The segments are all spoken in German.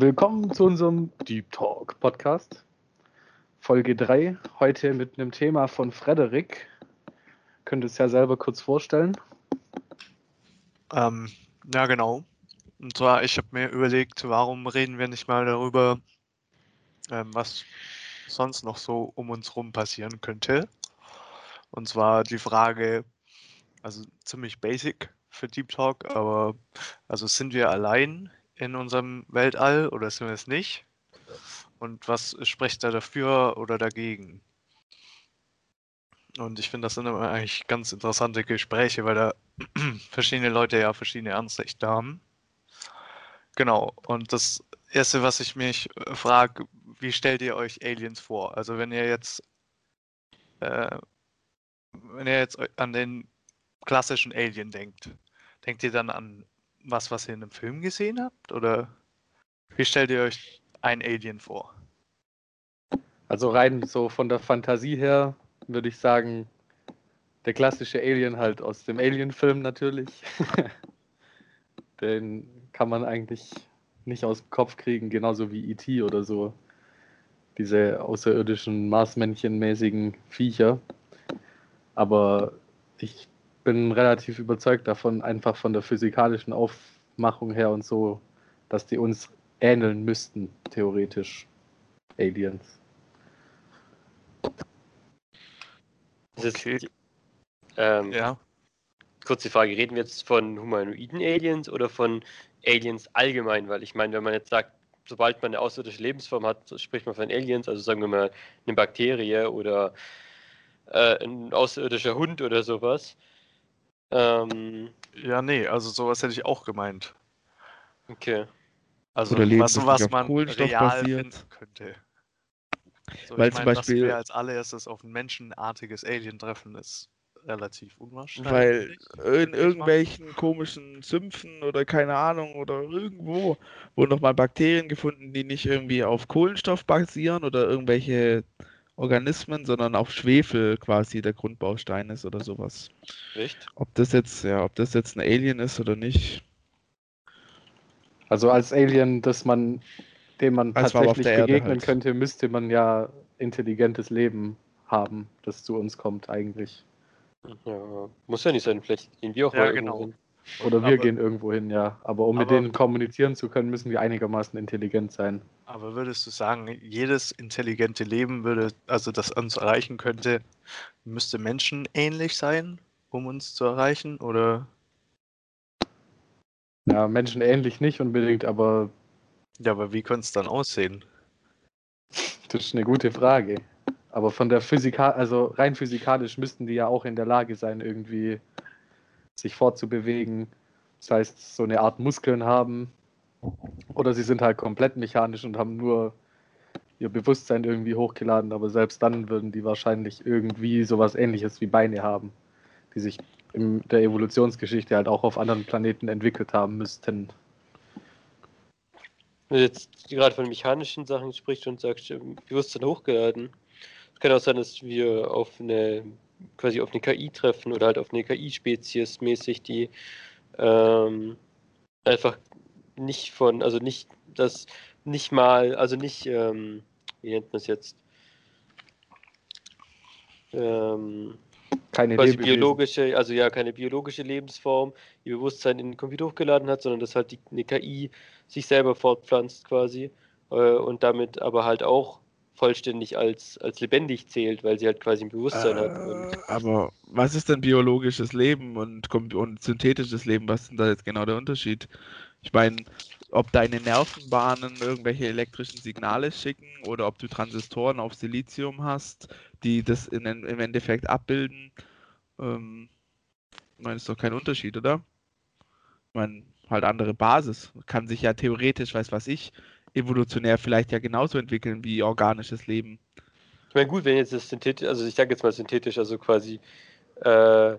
Willkommen zu unserem Deep Talk Podcast. Folge 3. Heute mit einem Thema von Frederik. Könnt ihr es ja selber kurz vorstellen? Ähm, ja, genau. Und zwar, ich habe mir überlegt, warum reden wir nicht mal darüber, ähm, was sonst noch so um uns rum passieren könnte. Und zwar die Frage, also ziemlich basic für Deep Talk, aber also sind wir allein in unserem Weltall oder sind wir es nicht? Und was spricht da dafür oder dagegen? Und ich finde, das sind immer eigentlich ganz interessante Gespräche, weil da verschiedene Leute ja verschiedene Ansichten haben. Genau. Und das Erste, was ich mich äh, frage, wie stellt ihr euch Aliens vor? Also wenn ihr jetzt, äh, wenn ihr jetzt an den klassischen Alien denkt, denkt ihr dann an was, was ihr in einem Film gesehen habt? Oder wie stellt ihr euch ein Alien vor? Also rein so von der Fantasie her würde ich sagen, der klassische Alien halt aus dem Alien-Film natürlich. Den kann man eigentlich nicht aus dem Kopf kriegen, genauso wie E.T. oder so. Diese außerirdischen Marsmännchen-mäßigen Viecher. Aber ich bin relativ überzeugt davon, einfach von der physikalischen Aufmachung her und so, dass die uns ähneln müssten, theoretisch. Aliens. Okay. Ist, ähm, ja. Kurze Frage, reden wir jetzt von humanoiden Aliens oder von Aliens allgemein? Weil ich meine, wenn man jetzt sagt, sobald man eine außerirdische Lebensform hat, spricht man von Aliens, also sagen wir mal eine Bakterie oder äh, ein außerirdischer Hund oder sowas. Ähm, ja, nee, also sowas hätte ich auch gemeint. Okay. Also was, was man real finden könnte. So, Weil zum mein, Beispiel. Dass wir als allererstes auf ein menschenartiges Alien treffen, ist relativ unwahrscheinlich. Weil in irgendwelchen komischen Sümpfen oder keine Ahnung oder irgendwo wurden nochmal Bakterien gefunden, die nicht irgendwie auf Kohlenstoff basieren oder irgendwelche Organismen, sondern auf Schwefel quasi der Grundbaustein ist oder sowas. Echt? Ob das jetzt, ja, ob das jetzt ein Alien ist oder nicht. Also als Alien, dass man, dem man also tatsächlich begegnen halt. könnte, müsste man ja intelligentes Leben haben, das zu uns kommt eigentlich. Ja, muss ja nicht sein, vielleicht gehen wir auch ja, mal genau. hin. Oder wir aber, gehen irgendwo hin, ja. Aber um aber, mit denen kommunizieren zu können, müssen wir einigermaßen intelligent sein. Aber würdest du sagen, jedes intelligente Leben würde, also das uns erreichen könnte, müsste menschenähnlich sein, um uns zu erreichen? Oder? Ja, menschenähnlich nicht unbedingt, aber. Ja, aber wie könnte es dann aussehen? Das ist eine gute Frage. Aber von der Physikal, also rein physikalisch müssten die ja auch in der Lage sein, irgendwie sich fortzubewegen. Das heißt, so eine Art Muskeln haben. Oder sie sind halt komplett mechanisch und haben nur ihr Bewusstsein irgendwie hochgeladen, aber selbst dann würden die wahrscheinlich irgendwie sowas ähnliches wie Beine haben, die sich in der Evolutionsgeschichte halt auch auf anderen Planeten entwickelt haben müssten. Wenn du jetzt gerade von mechanischen Sachen sprichst und sagst, Bewusstsein hochgeladen, es kann auch sein, dass wir auf eine quasi auf eine KI treffen oder halt auf eine KI-Spezies mäßig, die ähm, einfach nicht von, also nicht das, nicht mal, also nicht, ähm, wie nennt man es jetzt? Ähm, keine biologische, also ja, keine biologische Lebensform, die Bewusstsein in den Computer hochgeladen hat, sondern dass halt die, eine KI sich selber fortpflanzt quasi äh, und damit aber halt auch vollständig als, als lebendig zählt, weil sie halt quasi ein Bewusstsein äh, hat. aber was ist denn biologisches Leben und, und synthetisches Leben? Was ist denn da jetzt genau der Unterschied? Ich meine, ob deine Nervenbahnen irgendwelche elektrischen Signale schicken oder ob du Transistoren auf Silizium hast, die das in, im Endeffekt abbilden, ähm, ich meine, ist doch kein Unterschied, oder? Ich meine, halt andere Basis. Kann sich ja theoretisch, weiß was ich, evolutionär vielleicht ja genauso entwickeln wie organisches Leben. Ich meine, gut, wenn jetzt das synthetisch, also ich sage jetzt mal synthetisch, also quasi äh,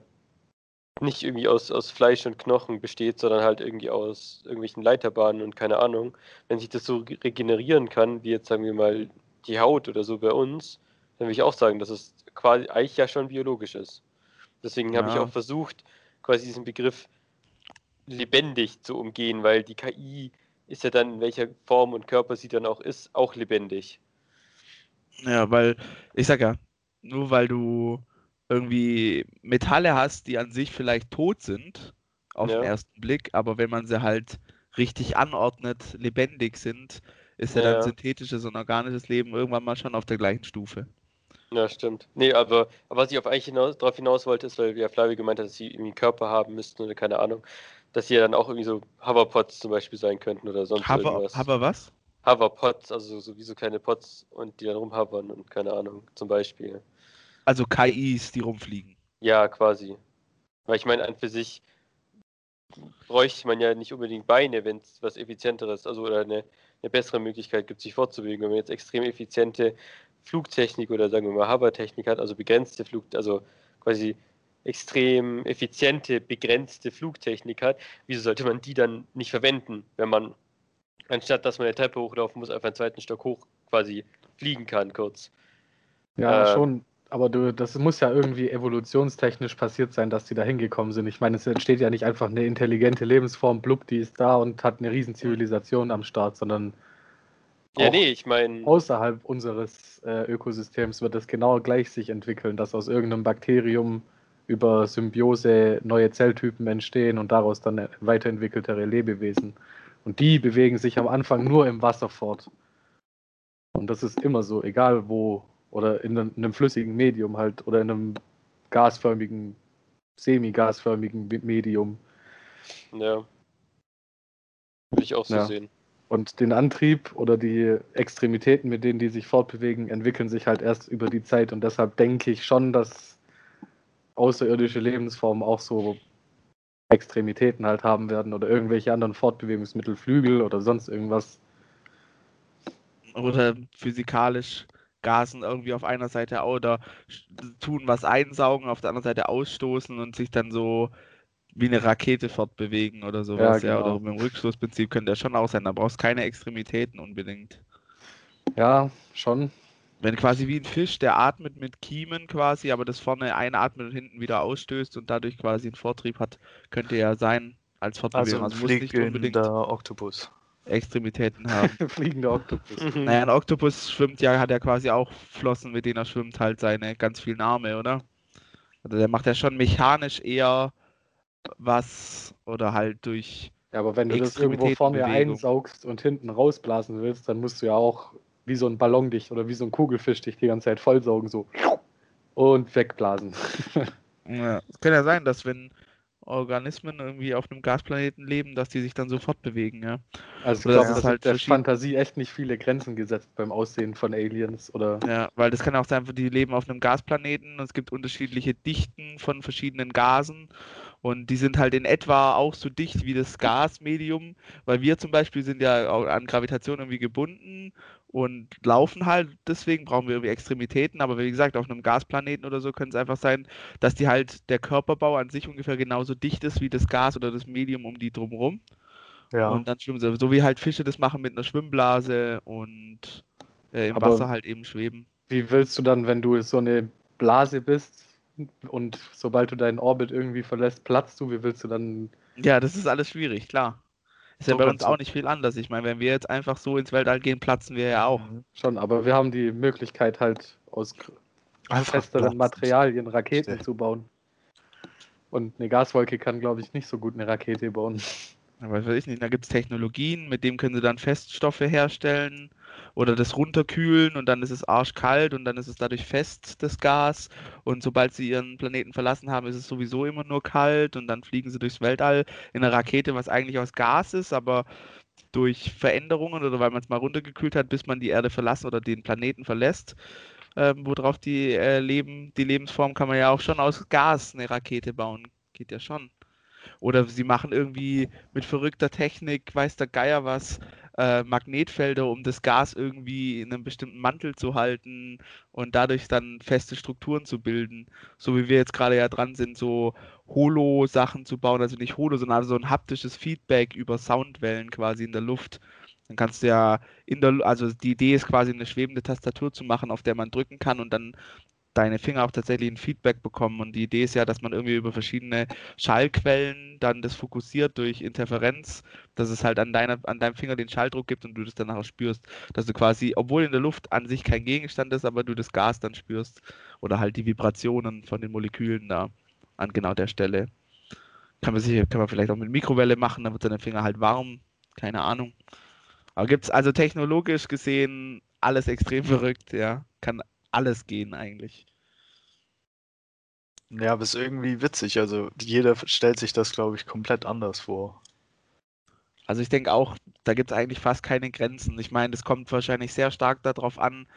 nicht irgendwie aus, aus Fleisch und Knochen besteht, sondern halt irgendwie aus irgendwelchen Leiterbahnen und keine Ahnung, wenn sich das so regenerieren kann, wie jetzt sagen wir mal die Haut oder so bei uns, dann würde ich auch sagen, dass es quasi eigentlich ja schon biologisch ist. Deswegen ja. habe ich auch versucht, quasi diesen Begriff lebendig zu umgehen, weil die KI ist ja dann, in welcher Form und Körper sie dann auch ist, auch lebendig. Ja, weil, ich sag ja, nur weil du irgendwie Metalle hast, die an sich vielleicht tot sind, auf Ja. den ersten Blick, aber wenn man sie halt richtig anordnet, lebendig sind, ist ja, Ja. dann synthetisches und organisches Leben irgendwann mal schon auf der gleichen Stufe. Ja, stimmt. Nee, aber, aber was ich auf eigentlich hinaus, darauf hinaus wollte, ist, weil ja Flavio gemeint hat, dass sie irgendwie einen Körper haben müssten oder keine Ahnung, dass sie ja dann auch irgendwie so Hoverpods zum Beispiel sein könnten oder sonst Hover, irgendwas. Hover was? Hoverpods, also so wie so kleine Pods und die dann rumhovern und keine Ahnung, zum Beispiel. Also KIs, die rumfliegen. Ja, quasi. Weil ich meine, an für sich bräuchte man ja nicht unbedingt Beine, wenn es was effizienteres, also oder eine, eine bessere Möglichkeit gibt, sich fortzubewegen. Wenn man jetzt extrem effiziente Flugtechnik oder sagen wir mal Hovertechnik hat, also begrenzte Flug, also quasi extrem effiziente, begrenzte Flugtechnik hat, wieso sollte man die dann nicht verwenden, wenn man anstatt dass man eine Treppe hochlaufen muss, einfach einen zweiten Stock hoch quasi fliegen kann, kurz. Ja, Äh, schon. Aber du, das muss ja irgendwie evolutionstechnisch passiert sein, dass die da hingekommen sind. Ich meine, es entsteht ja nicht einfach eine intelligente Lebensform, blub, die ist da und hat eine riesen Zivilisation am Start, sondern Ja, nee, ich meine, außerhalb unseres äh, Ökosystems wird es genau gleich sich entwickeln, dass aus irgendeinem Bakterium über Symbiose neue Zelltypen entstehen und daraus dann weiterentwickeltere Lebewesen. Und die bewegen sich am Anfang nur im Wasser fort. Und das ist immer so, egal wo, oder in einem, in einem flüssigen Medium halt, oder in einem gasförmigen, semi-gasförmigen Me- Medium. ja. Würde ich auch so Ja. sehen. Und den Antrieb oder die Extremitäten, mit denen die sich fortbewegen, entwickeln sich halt erst über die Zeit. Und deshalb denke ich schon, dass außerirdische Lebensformen auch so Extremitäten halt haben werden oder irgendwelche anderen Fortbewegungsmittel, Flügel oder sonst irgendwas. Oder physikalisch gasen irgendwie auf einer Seite oder tun was einsaugen, auf der anderen Seite ausstoßen und sich dann so wie eine Rakete fortbewegen oder sowas. Ja, genau. oder mit dem Rückstoßprinzip könnte das schon auch sein. Da brauchst du keine Extremitäten unbedingt. Ja, schon. Wenn quasi wie ein Fisch, der atmet mit Kiemen quasi, aber das vorne einatmet und hinten wieder ausstößt und dadurch quasi einen Vortrieb hat, könnte ja sein als Fortbewegung. Also Also, muss nicht unbedingt fliegender Oktopus. Extremitäten haben. Fliegender Oktopus. Naja, ein Oktopus schwimmt ja, hat ja quasi auch Flossen, mit denen er schwimmt, halt seine ganz vielen Arme, oder? Also der macht ja schon mechanisch eher was oder halt durch. Ja, aber wenn du das irgendwo vorne einsaugst und hinten rausblasen willst, dann musst du ja auch wie so ein Ballon dich oder wie so ein Kugelfisch dich die ganze Zeit vollsaugen, so und wegblasen. Ja, es kann ja sein, dass wenn Organismen irgendwie auf einem Gasplaneten leben, dass die sich dann so fortbewegen, ja. Also ich glaube, das ist halt der Fantasie echt nicht viele Grenzen gesetzt beim Aussehen von Aliens oder Ja, weil das kann auch sein, die leben auf einem Gasplaneten und es gibt unterschiedliche Dichten von verschiedenen Gasen und die sind halt in etwa auch so dicht wie das Gasmedium, weil wir zum Beispiel sind ja an Gravitation irgendwie gebunden und laufen halt, deswegen brauchen wir irgendwie Extremitäten, aber wie gesagt, auf einem Gasplaneten oder so könnte es einfach sein, dass die halt der Körperbau an sich ungefähr genauso dicht ist wie das Gas oder das Medium um die drumherum. Ja. Und dann schwimmen sie, so wie halt Fische das machen mit einer Schwimmblase und äh, im Aber- Wasser halt eben schweben. wie willst du dann, wenn du so eine Blase bist und sobald du deinen Orbit irgendwie verlässt, platzt du, wie willst du dann Ja, das ist alles schwierig, klar. Ist ja So bei uns auch nicht viel anders. Ich meine, wenn wir jetzt einfach so ins Weltall gehen, platzen wir ja auch. Mhm. schon, aber wir haben die Möglichkeit halt aus Einfach festeren platzen. Materialien Raketen Stell. zu bauen. Und eine Gaswolke kann, glaube ich, nicht so gut eine Rakete bauen. Aber weiß ich nicht, da gibt es Technologien, mit dem können sie dann Feststoffe herstellen oder das runterkühlen und dann ist es arschkalt und dann ist es dadurch fest, das Gas. Und sobald sie ihren Planeten verlassen haben, ist es sowieso immer nur kalt und dann fliegen sie durchs Weltall in einer Rakete, was eigentlich aus Gas ist, aber durch Veränderungen oder weil man es mal runtergekühlt hat, bis man die Erde verlassen oder den Planeten verlässt, ähm, worauf die äh, leben, die Lebensform kann man ja auch schon aus Gas eine Rakete bauen. Geht ja schon. Oder sie machen irgendwie mit verrückter Technik, weiß der Geier was, äh, Magnetfelder, um das Gas irgendwie in einem bestimmten Mantel zu halten und dadurch dann feste Strukturen zu bilden. So wie wir jetzt gerade ja dran sind, so Holo-Sachen zu bauen, also nicht Holo, sondern so ein haptisches Feedback über Soundwellen quasi in der Luft. Dann kannst du ja in der, also die Idee ist quasi eine schwebende Tastatur zu machen, auf der man drücken kann und dann deine Finger auch tatsächlich ein Feedback bekommen. Und die Idee ist ja, dass man irgendwie über verschiedene Schallquellen dann das fokussiert durch Interferenz, dass es halt an, deiner, an deinem Finger den Schalldruck gibt und du das dann auch spürst, dass du quasi, obwohl in der Luft an sich kein Gegenstand ist, aber du das Gas dann spürst oder halt die Vibrationen von den Molekülen da an genau der Stelle. Kann man, sicher, kann man vielleicht auch mit Mikrowelle machen, dann wird deine Finger halt warm. Keine Ahnung. Aber gibt es also technologisch gesehen alles extrem verrückt, ja. Kann alles gehen eigentlich. Ja, aber ist irgendwie witzig. Also jeder stellt sich das, glaube ich, komplett anders vor. Also ich denke auch, da gibt es eigentlich fast keine Grenzen. Ich meine, es kommt wahrscheinlich sehr stark darauf an,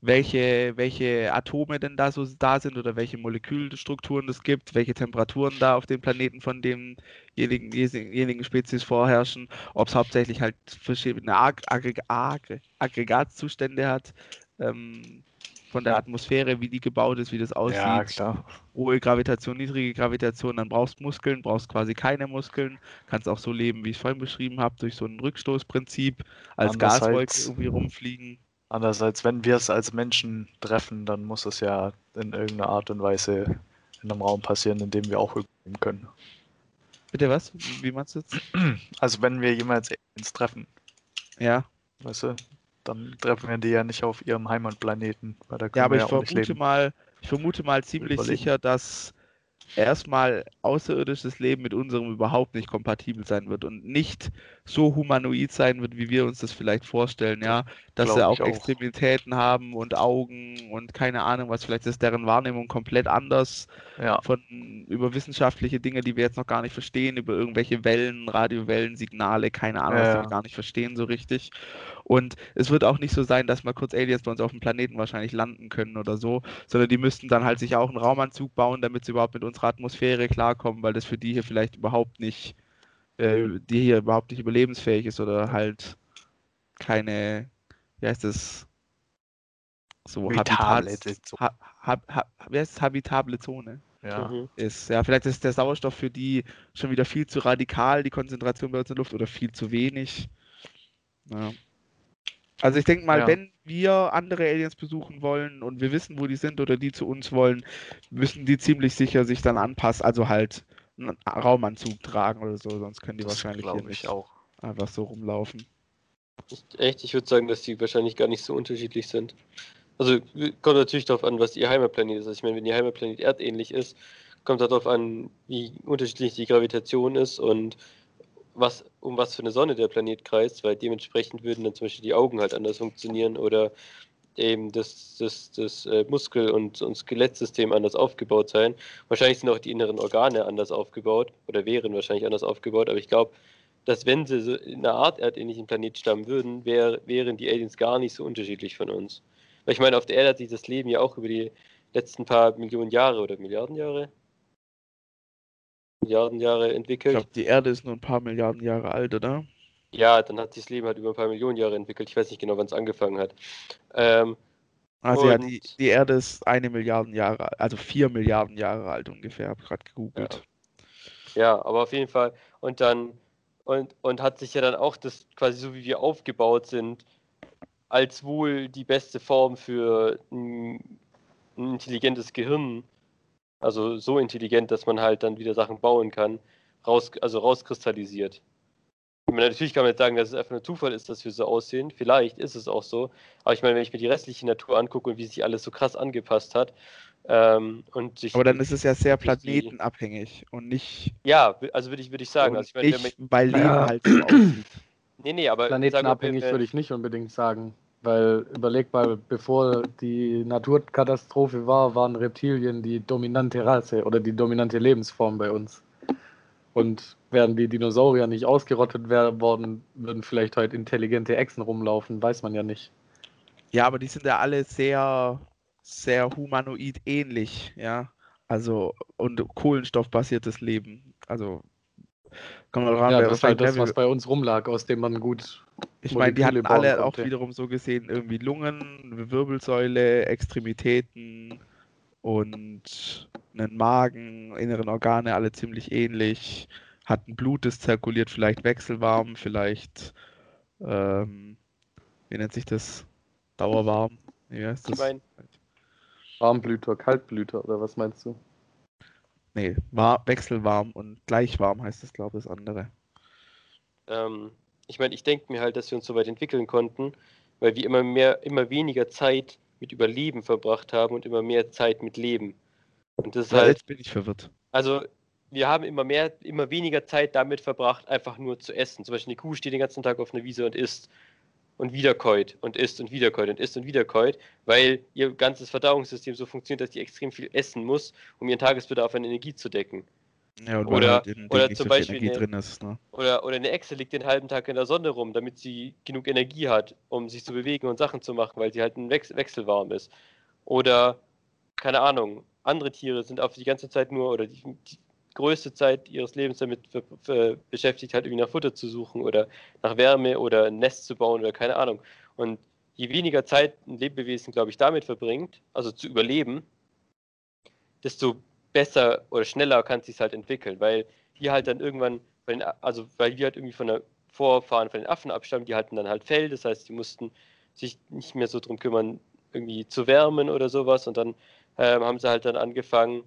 welche, welche Atome denn da so da sind oder welche Molekülstrukturen es gibt, welche Temperaturen da auf dem Planeten von demjenigen jenigen Spezies vorherrschen, ob es hauptsächlich halt verschiedene Ag Aggreg Aggreg Aggregatzustände hat, ähm, von der Atmosphäre, wie die gebaut ist, wie das aussieht. Ja, klar. Hohe Gravitation, niedrige Gravitation, dann brauchst du Muskeln, brauchst quasi keine Muskeln, kannst auch so leben, wie ich es vorhin beschrieben habe, durch so ein Rückstoßprinzip, als Gaswolke irgendwie rumfliegen. Andererseits, wenn wir es als Menschen treffen, dann muss es ja in irgendeiner Art und Weise in einem Raum passieren, in dem wir auch überleben können. Bitte was? Wie meinst du jetzt? Also wenn wir jemals Aliens treffen. Ja. Weißt du, dann treffen wir die ja nicht auf ihrem Heimatplaneten. ja, aber ich vermute mal, ich vermute mal ziemlich überlegen. sicher, dass erstmal außerirdisches Leben mit unserem überhaupt nicht kompatibel sein wird und nicht so humanoid sein wird, wie wir uns das vielleicht vorstellen, ja, dass Glaub sie auch, auch Extremitäten haben und Augen und keine Ahnung was, vielleicht ist deren Wahrnehmung komplett anders ja. von über wissenschaftliche Dinge, die wir jetzt noch gar nicht verstehen, über irgendwelche Wellen, Radiowellen, Signale, keine Ahnung, ja, was wir gar nicht verstehen so richtig. Und es wird auch nicht so sein, dass mal kurz Aliens bei uns auf dem Planeten wahrscheinlich landen können oder so, sondern die müssten dann halt sich auch einen Raumanzug bauen, damit sie überhaupt mit unserer Atmosphäre klarkommen, weil das für die hier vielleicht überhaupt nicht, äh, die hier überhaupt nicht überlebensfähig ist oder halt keine, wie heißt das? So habitable, ha, ha, ha, wie heißt das? habitable Zone ja. Mhm. ist. Ja, vielleicht ist der Sauerstoff für die schon wieder viel zu radikal, die Konzentration bei uns in der Luft, oder viel zu wenig. Ja. Also ich denke mal, ja. wenn wir andere Aliens besuchen wollen und wir wissen, wo die sind oder die zu uns wollen, müssen die ziemlich sicher sich dann anpassen, also halt einen Raumanzug tragen oder so, sonst können die das wahrscheinlich hier nicht auch. einfach so rumlaufen. Echt? Ich würde sagen, dass die wahrscheinlich gar nicht so unterschiedlich sind. Also kommt natürlich darauf an, was ihr Heimatplanet ist. Also ich meine, wenn ihr Heimatplanet erdähnlich ist, kommt darauf an, wie unterschiedlich die Gravitation ist und was, um was für eine Sonne der Planet kreist, weil dementsprechend würden dann zum Beispiel die Augen halt anders funktionieren oder eben das, das, das äh, Muskel- und, und Skelettsystem anders aufgebaut sein. Wahrscheinlich sind auch die inneren Organe anders aufgebaut oder wären wahrscheinlich anders aufgebaut, aber ich glaube, dass wenn sie so in einer Art erdähnlichen Planet stammen würden, wär, wären die Aliens gar nicht so unterschiedlich von uns. Weil ich meine, auf der Erde hat sich das Leben ja auch über die letzten paar Millionen Jahre oder Milliarden Jahre Milliarden Jahre entwickelt. Ich glaube, die Erde ist nur ein paar Milliarden Jahre alt, oder? Ja, dann hat sich das Leben halt über ein paar Millionen Jahre entwickelt. Ich weiß nicht genau, wann es angefangen hat. Ähm, also ja, die, die Erde ist eine Milliarden Jahre, also vier Milliarden Jahre alt ungefähr, habe gerade gegoogelt. Ja. ja. aber auf jeden Fall. Und dann, und, und hat sich ja dann auch das quasi so wie wir aufgebaut sind, als wohl die beste Form für ein, ein intelligentes Gehirn also so intelligent, dass man halt dann wieder Sachen bauen kann, raus, also rauskristallisiert. Meine, natürlich kann man jetzt sagen, dass es einfach nur Zufall ist, dass wir so aussehen. Vielleicht ist es auch so. Aber ich meine, wenn ich mir die restliche Natur angucke und wie sich alles so krass angepasst hat, ähm, und sich Aber dann ist es ja sehr planetenabhängig und nicht. Ja, also würde ich, würd ich sagen. Also ich meine, nicht, weil Leben ja. halt so aussieht. Nee, nee, aber. Planetenabhängig würde ich nicht unbedingt sagen. Weil überleg mal, bevor die Naturkatastrophe war, waren Reptilien die dominante Rasse oder die dominante Lebensform bei uns. Und wären die Dinosaurier nicht ausgerottet worden, würden vielleicht heute intelligente Echsen rumlaufen, weiß man ja nicht. Ja, aber die sind ja alle sehr, sehr humanoid ähnlich, ja. Also, und kohlenstoffbasiertes Leben. Also, Kommt ran, ja, das halt das, was bei uns rumlag, aus dem man gut. Ich meine, die hatten alle konnte. auch wiederum so gesehen irgendwie Lungen, Wirbelsäule, Extremitäten und einen Magen, inneren Organe, alle ziemlich ähnlich. Hatten Blut, das zirkuliert, vielleicht wechselwarm, vielleicht, ähm, wie nennt sich das? Dauerwarm. Wie heißt das? Ich mein, Warmblüter, Kaltblüter oder was meinst du? Nee, war, wechselwarm und gleich warm heißt das, glaube ich, das andere. Ähm, ich meine, ich denke mir halt, dass wir uns so weit entwickeln konnten, weil wir immer mehr, immer weniger Zeit mit Überleben verbracht haben und immer mehr Zeit mit Leben. Und das ist Ja, halt, jetzt bin ich verwirrt. also wir haben immer mehr, immer weniger Zeit damit verbracht, einfach nur zu essen. Zum Beispiel eine Kuh steht den ganzen Tag auf einer Wiese und isst und wiederkäut und isst und wiederkäut und isst und wiederkäut, weil ihr ganzes Verdauungssystem so funktioniert, dass die extrem viel essen muss, um ihren Tagesbedarf an Energie zu decken. Ja, Oder- halt in oder zum Beispiel eine- drin ist. Ne? Oder, oder eine Echse liegt den halben Tag in der Sonne rum, damit sie genug Energie hat, um sich zu bewegen und Sachen zu machen, weil sie halt ein Wechsel, wechselwarm ist. Oder, keine Ahnung, andere Tiere sind auf die ganze Zeit nur oder die, die größte Zeit ihres Lebens damit beschäftigt, halt irgendwie nach Futter zu suchen oder nach Wärme oder ein Nest zu bauen oder keine Ahnung. Und je weniger Zeit ein Lebewesen, glaube ich, damit verbringt, also zu überleben, desto besser oder schneller kann es sich halt entwickeln, weil die halt dann irgendwann, den, also weil die halt irgendwie von der Vorfahren von den Affen abstammen, die hatten dann halt Fell, das heißt, die mussten sich nicht mehr so drum kümmern, irgendwie zu wärmen oder sowas und dann ähm, haben sie halt dann angefangen,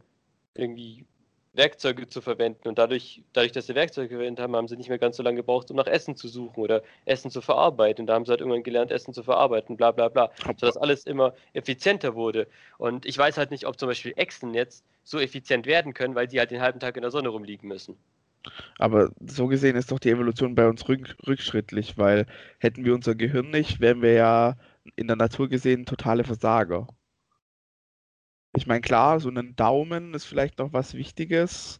irgendwie Werkzeuge zu verwenden und dadurch, dadurch, dass sie Werkzeuge verwendet haben, haben sie nicht mehr ganz so lange gebraucht, um nach Essen zu suchen oder Essen zu verarbeiten. Und da haben sie halt irgendwann gelernt, Essen zu verarbeiten, bla bla bla, sodass alles immer effizienter wurde. Und ich weiß halt nicht, ob zum Beispiel Echsen jetzt so effizient werden können, weil sie halt den halben Tag in der Sonne rumliegen müssen. Aber so gesehen ist doch die Evolution bei uns rück, rückschrittlich, weil hätten wir unser Gehirn nicht, wären wir ja in der Natur gesehen totale Versager. Ich meine, klar, so ein Daumen ist vielleicht noch was Wichtiges,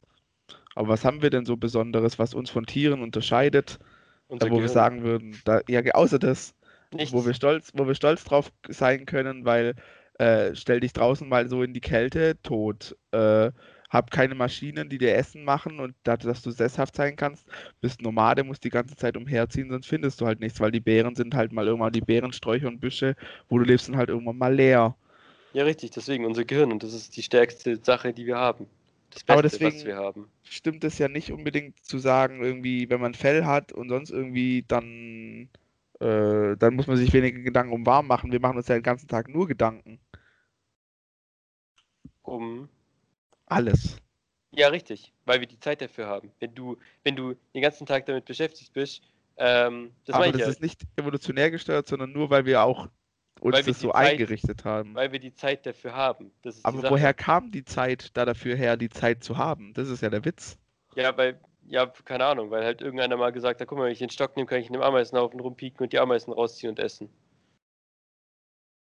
aber was haben wir denn so Besonderes, was uns von Tieren unterscheidet, Unser wo wir Gehirn. sagen würden, da, ja, außer das, Nichts. wo wir stolz, wo wir stolz drauf sein können, weil äh, stell dich draußen mal so in die Kälte, tot. Äh, hab keine Maschinen, die dir Essen machen und da, dass du sesshaft sein kannst, bist Nomade, musst die ganze Zeit umherziehen, sonst findest du halt nichts, weil die Beeren sind halt mal irgendwann die Beerensträucher und Büsche, wo du lebst, sind halt irgendwann mal leer. Ja, richtig, deswegen unser Gehirn und das ist die stärkste Sache, die wir haben. Das Beste, Aber was deswegen- wir haben. Stimmt es ja nicht unbedingt zu sagen, irgendwie, wenn man Fell hat und sonst irgendwie, dann, äh, dann muss man sich weniger Gedanken um warm machen. Wir machen uns ja den ganzen Tag nur Gedanken. Um Alles. Ja, richtig, weil wir die Zeit dafür haben. Wenn du, wenn du den ganzen Tag damit beschäftigt bist, ähm, das Aber das ja, ist nicht evolutionär gesteuert, sondern nur, weil wir auch uns das so Zeit- eingerichtet haben. weil wir die Zeit dafür haben. Aber woher kam die Zeit da dafür her, die Zeit zu haben? Das ist ja der Witz. Ja, weil, ja, keine Ahnung, weil halt irgendeiner mal gesagt hat, guck mal, wenn ich den Stock nehme, kann ich in dem Ameisenhaufen rumpieken und die Ameisen rausziehen und essen.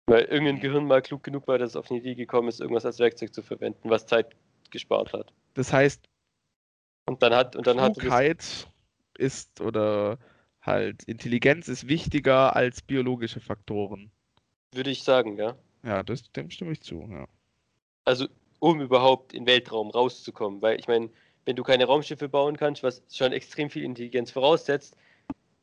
Weil irgendein. Gehirn mal klug genug war, dass es auf die Idee gekommen ist, irgendwas als Werkzeug zu verwenden, was Zeit gespart hat. Das heißt, Und dann hat, und dann hat Klugheit ist oder halt Intelligenz ist wichtiger als biologische Faktoren. Würde ich sagen, ja. Ja, das, dem stimme ich zu. Ja. Also um überhaupt in Weltraum rauszukommen. Weil ich meine, wenn du keine Raumschiffe bauen kannst, was schon extrem viel Intelligenz voraussetzt,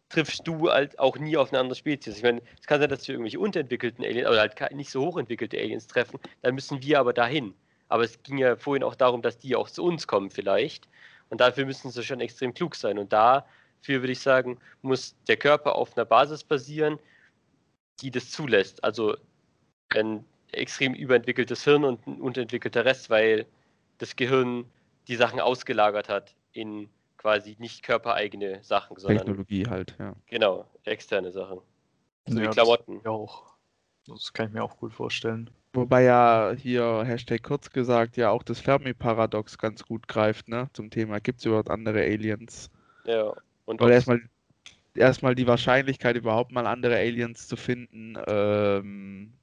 triffst du halt auch nie auf eine andere Spezies. Ich meine, es kann sein, dass wir irgendwelche unterentwickelten Aliens oder halt nicht so hochentwickelte Aliens treffen, dann müssen wir aber dahin. Aber es ging ja vorhin auch darum, dass die auch zu uns kommen vielleicht. Und dafür müssen sie schon extrem klug sein. Und dafür würde ich sagen, muss der Körper auf einer Basis basieren, die das zulässt. Also ein extrem überentwickeltes Hirn und ein unterentwickelter Rest, weil das Gehirn die Sachen ausgelagert hat in quasi nicht körpereigene Sachen, sondern Technologie halt, ja. genau, externe Sachen. So wie Ja, Klamotten. Das, ja auch. das kann ich mir auch gut vorstellen. Wobei ja hier Hashtag kurz gesagt ja auch das Fermi-Paradox ganz gut greift, ne? Zum Thema, gibt es überhaupt andere Aliens? Ja. Und Weil ob's- erstmal erstmal die Wahrscheinlichkeit, überhaupt mal andere Aliens zu finden, ähm,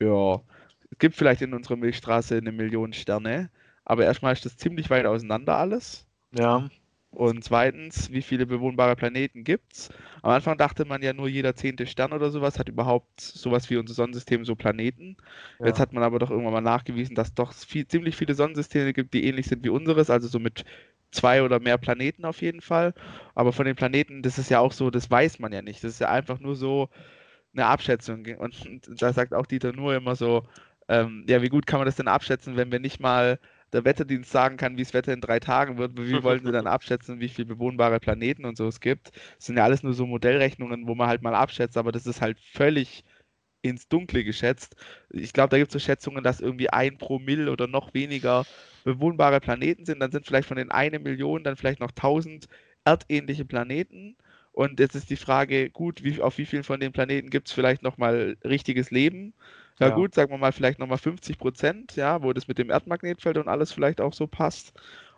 ja, es gibt vielleicht in unserer Milchstraße eine Million Sterne, aber erstmal ist das ziemlich weit auseinander alles. Ja, Und zweitens, wie viele bewohnbare Planeten gibt's? Am Anfang dachte man ja nur jeder zehnte Stern oder sowas hat überhaupt sowas wie unser Sonnensystem so Planeten. Jetzt ja. hat man aber doch irgendwann mal nachgewiesen, dass doch viel, ziemlich viele Sonnensysteme gibt, die ähnlich sind wie unseres, also so mit zwei oder mehr Planeten auf jeden Fall. Aber von den Planeten, das ist ja auch so, das weiß man ja nicht. Das ist ja einfach nur so eine Abschätzung. Und da sagt auch Dieter nur immer so, ähm, ja, wie gut kann man das denn abschätzen, wenn wir nicht mal der Wetterdienst sagen kann, wie das Wetter in drei Tagen wird, wie wollen sie dann abschätzen, wie viele bewohnbare Planeten und so es gibt. Das sind ja alles nur so Modellrechnungen, wo man halt mal abschätzt, aber das ist halt völlig ins Dunkle geschätzt. Ich glaube, da gibt es so Schätzungen, dass irgendwie ein Promille oder noch weniger bewohnbare Planeten sind. Dann sind vielleicht von den eine Million dann vielleicht noch 1000 erdähnliche Planeten. Und jetzt ist die Frage, gut, wie, auf wie vielen von den Planeten gibt es vielleicht nochmal richtiges Leben? Ja, Ja. gut, sagen wir mal vielleicht nochmal 50 Prozent, ja, wo das mit dem Erdmagnetfeld und alles vielleicht auch so passt.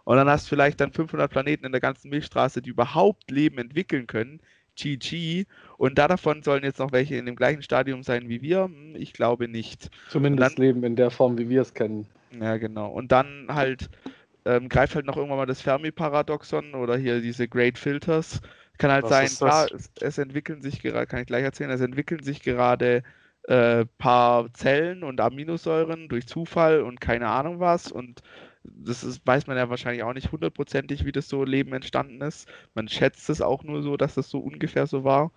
Und dann hast du vielleicht dann 500 Planeten in der ganzen Milchstraße, die überhaupt Leben entwickeln können. GG. Und da davon sollen jetzt noch welche in dem gleichen Stadium sein wie wir? Hm, Ich glaube nicht. Zumindest Dann- Leben in der Form, wie wir es kennen. Ja, genau. Und dann halt ähm, greift halt noch irgendwann mal das Fermi-Paradoxon oder hier diese Great Filters. Kann halt Was sein, klar, das? es, es entwickeln sich gerade, kann ich gleich erzählen, es entwickeln sich gerade äh, paar Zellen und Aminosäuren durch Zufall und keine Ahnung was. Und das ist, weiß man ja wahrscheinlich auch nicht hundertprozentig, wie das so Leben entstanden ist. Man schätzt es auch nur so, dass das so ungefähr so war.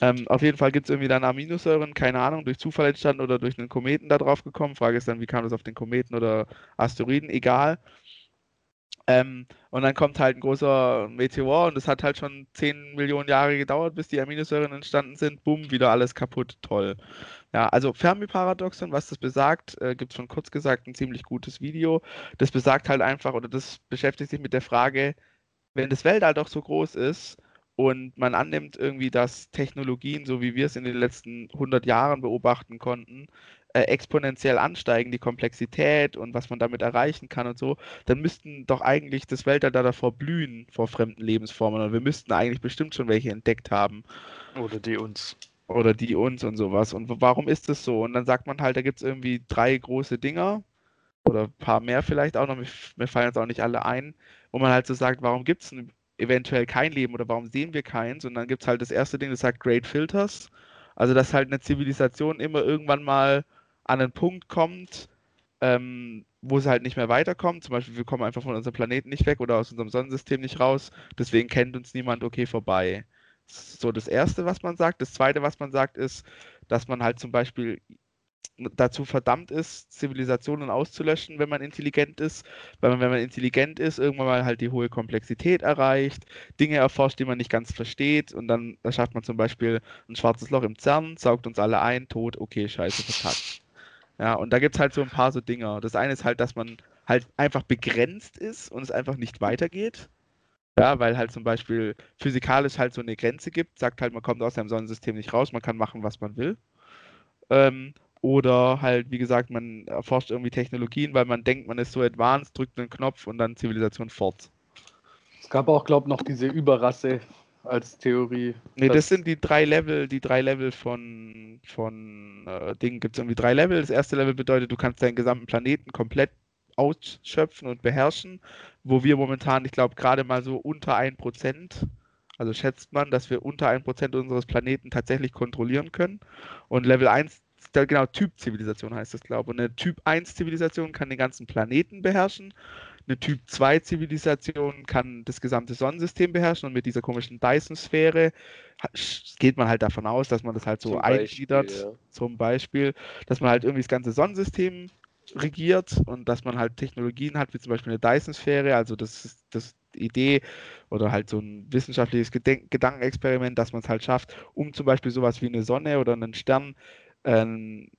Ähm, auf jeden Fall gibt es irgendwie dann Aminosäuren, keine Ahnung, durch Zufall entstanden oder durch einen Kometen da drauf gekommen. Frage ist dann, wie kam das auf den Kometen oder Asteroiden? Egal. Ähm, und dann kommt halt ein großer Meteor und es hat halt schon 10 Millionen Jahre gedauert, bis die Aminosäuren entstanden sind. Bumm, wieder alles kaputt. Toll. Ja, also Fermi-Paradoxon, was das besagt, äh, gibt es schon kurz gesagt ein ziemlich gutes Video. Das besagt halt einfach, oder das beschäftigt sich mit der Frage, wenn das Weltall doch so groß ist und man annimmt irgendwie, dass Technologien, so wie wir es in den letzten 100 Jahren beobachten konnten, äh, exponentiell ansteigen, die Komplexität und was man damit erreichen kann und so, dann müssten doch eigentlich das Weltall da davor blühen vor fremden Lebensformen und wir müssten eigentlich bestimmt schon welche entdeckt haben Oder die uns. oder die uns und sowas. Und warum ist das so? Und dann sagt man halt, da gibt es irgendwie drei große Dinger oder ein paar mehr vielleicht auch noch, mir, mir fallen jetzt auch nicht alle ein, wo man halt so sagt, warum gibt es eventuell kein Leben oder warum sehen wir keins? Und dann gibt es halt das erste Ding, das sagt Great Filters. Also, dass halt eine Zivilisation immer irgendwann mal an einen Punkt kommt, ähm, wo sie halt nicht mehr weiterkommt. Zum Beispiel, wir kommen einfach von unserem Planeten nicht weg oder aus unserem Sonnensystem nicht raus. Deswegen kennt uns niemand, okay, vorbei. So das Erste, was man sagt. Das Zweite, was man sagt, ist, dass man halt zum Beispiel dazu verdammt ist, Zivilisationen auszulöschen, wenn man intelligent ist, weil man, wenn man intelligent ist, irgendwann mal halt die hohe Komplexität erreicht, Dinge erforscht, die man nicht ganz versteht und dann erschafft man zum Beispiel ein schwarzes Loch im CERN, saugt uns alle ein, tot, okay, scheiße, verkackt. Ja, und da gibt es halt so ein paar so Dinger. Das eine ist halt, dass man halt einfach begrenzt ist und es einfach nicht weitergeht. Ja, weil halt zum Beispiel physikalisch halt so eine Grenze gibt, sagt halt, man kommt aus seinem Sonnensystem nicht raus, man kann machen, was man will. Ähm, oder halt, wie gesagt, man erforscht irgendwie Technologien, weil man denkt, man ist so advanced, drückt einen Knopf und dann Zivilisation fort. Es gab auch, glaube ich, noch diese Überrasse als Theorie. Nee, das sind die drei Level, die drei Level von, von äh, Dingen gibt es irgendwie drei Level. Das erste Level bedeutet, du kannst deinen gesamten Planeten komplett ausschöpfen und beherrschen, wo wir momentan, ich glaube, gerade mal so unter 1%, also schätzt man, dass wir unter 1% unseres Planeten tatsächlich kontrollieren können. Und Level 1, da- genau, Typ-Zivilisation heißt das, glaube ich. Eine Typ 1-Zivilisation kann den ganzen Planeten beherrschen. Eine Typ 2 Zivilisation kann das gesamte Sonnensystem beherrschen und mit dieser komischen Dyson-Sphäre geht man halt davon aus, dass man das halt so Zum Beispiel, eingliedert, ja. zum Beispiel, dass man halt irgendwie das ganze Sonnensystem regiert und dass man halt Technologien hat, wie zum Beispiel eine Dyson-Sphäre, also das ist das Idee oder halt so ein wissenschaftliches Gedenk Gedankenexperiment, dass man es halt schafft, um zum Beispiel sowas wie eine Sonne oder einen Stern einen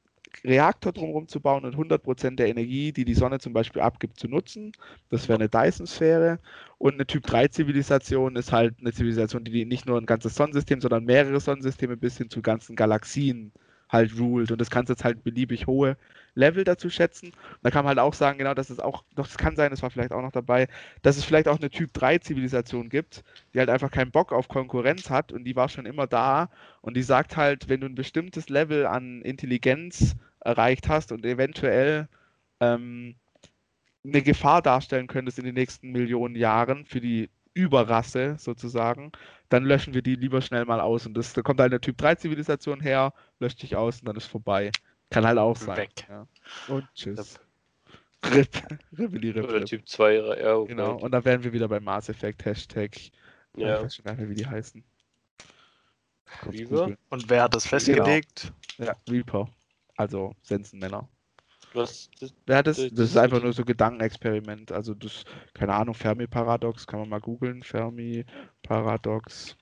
Reaktor drumherum zu bauen und 100% der Energie, die die Sonne zum Beispiel abgibt, zu nutzen. Das wäre eine Dyson-Sphäre. Und eine Typ-3-Zivilisation ist halt eine Zivilisation, die nicht nur ein ganzes Sonnensystem, sondern mehrere Sonnensysteme bis hin zu ganzen Galaxien halt ruled. Und das kannst du jetzt halt beliebig hohe Level dazu schätzen. Da kann man halt auch sagen, genau, dass es auch, doch es kann sein, das war vielleicht auch noch dabei, dass es vielleicht auch eine Typ-3-Zivilisation gibt, die halt einfach keinen Bock auf Konkurrenz hat und die war schon immer da und die sagt halt, wenn du ein bestimmtes Level an Intelligenz erreicht hast und eventuell ähm, eine Gefahr darstellen könntest in den nächsten Millionen Jahren für die Überrasse sozusagen, dann löschen wir die lieber schnell mal aus. Und das, da kommt halt eine Typ-3-Zivilisation her, löscht dich aus und dann ist vorbei. Kann halt auch sein. Weg. Ja. Und tschüss. RIP. Rippeli, rip, Oder rip. Typ 2, ja, okay. Genau, und dann wären wir wieder beim Mass Effect Hashtag. Ich Ja. weiß schon gar nicht mehr, wie die heißen. Und wer hat das festgelegt? Ja, Reaper. Also Sensenmänner. Was, das, Ja, das, Das- das ist einfach nur so Gedankenexperiment. Also das, keine Ahnung, Fermi-Paradox, kann man mal googeln. Fermi-Paradox.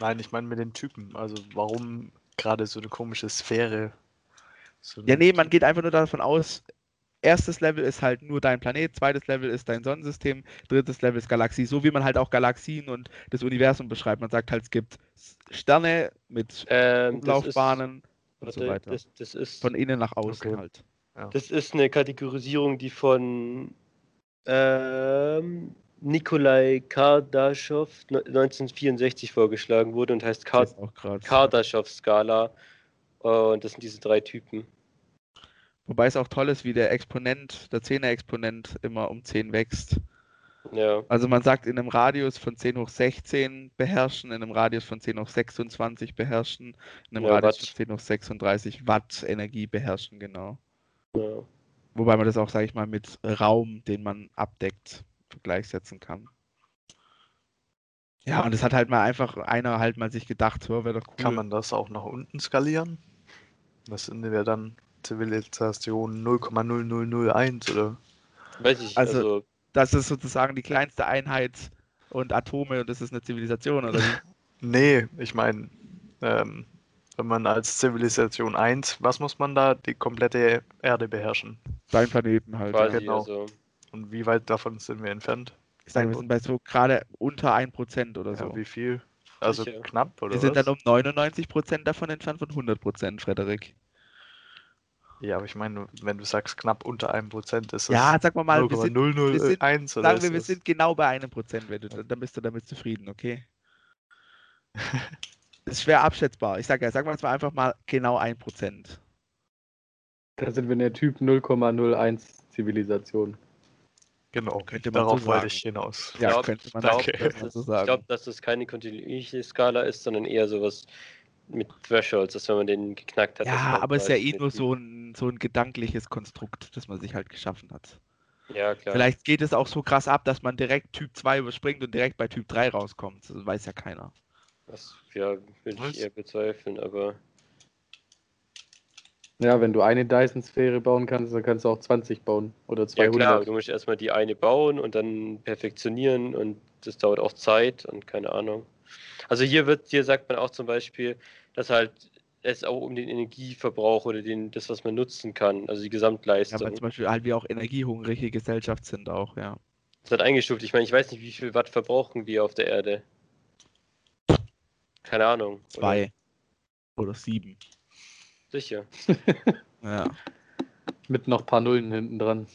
Nein, ich meine mit den Typen. Also warum gerade so eine komische Sphäre. So Ja, nee, man geht einfach nur davon aus, erstes Level ist halt nur dein Planet, zweites Level ist dein Sonnensystem, drittes Level ist Galaxie, so wie man halt auch Galaxien und das Universum beschreibt. Man sagt halt, es gibt Sterne mit Ähm, Umlaufbahnen und so weiter. Das, das, ist, Von innen nach außen Okay. halt. Das ist eine Kategorisierung, die von ähm, Nikolai Kardaschow ne- 1964 vorgeschlagen wurde und heißt Kar. Kardaschow-Skala. Und das sind diese drei Typen. Wobei es auch toll ist, wie der Exponent, der 10er Exponent immer um 10 wächst. Ja. Also man sagt in einem Radius von 10 hoch 16 beherrschen, in einem Radius von 10 hoch 26 beherrschen, in einem Ja, Radius Watt. von 10 hoch 36 Watt Energie beherrschen, genau. Ja. Wobei man das auch, sage ich mal, mit Raum, den man abdeckt, gleichsetzen kann. Ja, und es hat halt mal einfach einer halt mal sich gedacht, so wäre doch cool. Kann man das auch nach unten skalieren? Das sind ja dann Zivilisation 0,0001 oder? Weiß ich, Also- also, Das ist sozusagen die kleinste Einheit und Atome und das ist eine Zivilisation, oder wie? Nee, ich meine, ähm, wenn man als Zivilisation 1, was muss man da? Die komplette Erde beherrschen. Dein Planeten halt. quasi, ja. genau. also. Und wie weit davon sind wir entfernt? Ich sage, wir sind bei so gerade unter 1% oder so. Ja, wie viel? Also Sicher. knapp oder wir sind was? dann um 99% davon entfernt von 100%, Frederik. Ja, aber ich meine, wenn du sagst knapp unter einem Prozent, ist das Ja, sag mal mal, wir sind, 0,001 oder sagen wir, wir sind genau bei einem Prozent, wenn du, dann bist du damit zufrieden, okay? ist schwer abschätzbar. Ich sag ja, sagen wir jetzt mal einfach mal genau ein Prozent. Da sind wir eine Typ 0,01 Zivilisation. Genau, Könnte man so darauf wollte sagen. ich hinaus. Ja, glaub- könnte man, glaub, man das, so ich sagen. glaube, dass das keine kontinuierliche Skala ist, sondern eher sowas mit Thresholds, dass wenn man den geknackt hat. ja, aber es ist ja eh nur so ein, so ein gedankliches Konstrukt, das man sich halt geschaffen hat. Ja, klar. Vielleicht geht es auch so krass ab, dass man direkt Typ 2 überspringt und direkt bei Typ 3 rauskommt. Das weiß ja keiner. Das ja, würde ich eher bezweifeln, aber Ja, wenn du eine Dyson-Sphäre bauen kannst, dann kannst du auch 20 bauen. Oder ja 200. klar, du musst erstmal die eine bauen und dann perfektionieren und das dauert auch Zeit und keine Ahnung. Also hier wird, hier sagt man auch zum Beispiel, dass halt es auch um den Energieverbrauch oder den, das, was man nutzen kann, also die Ja, Gesamtleistung. weil zum Beispiel halt wir auch energiehungrige Gesellschaft sind auch, ja. Das hat eingestuft. Ich meine, ich weiß nicht, wie viel Watt verbrauchen wir auf der Erde. Keine Ahnung. oder? Zwei. Oder sieben. Sicher. Ja. Mit noch ein paar Nullen hinten dran.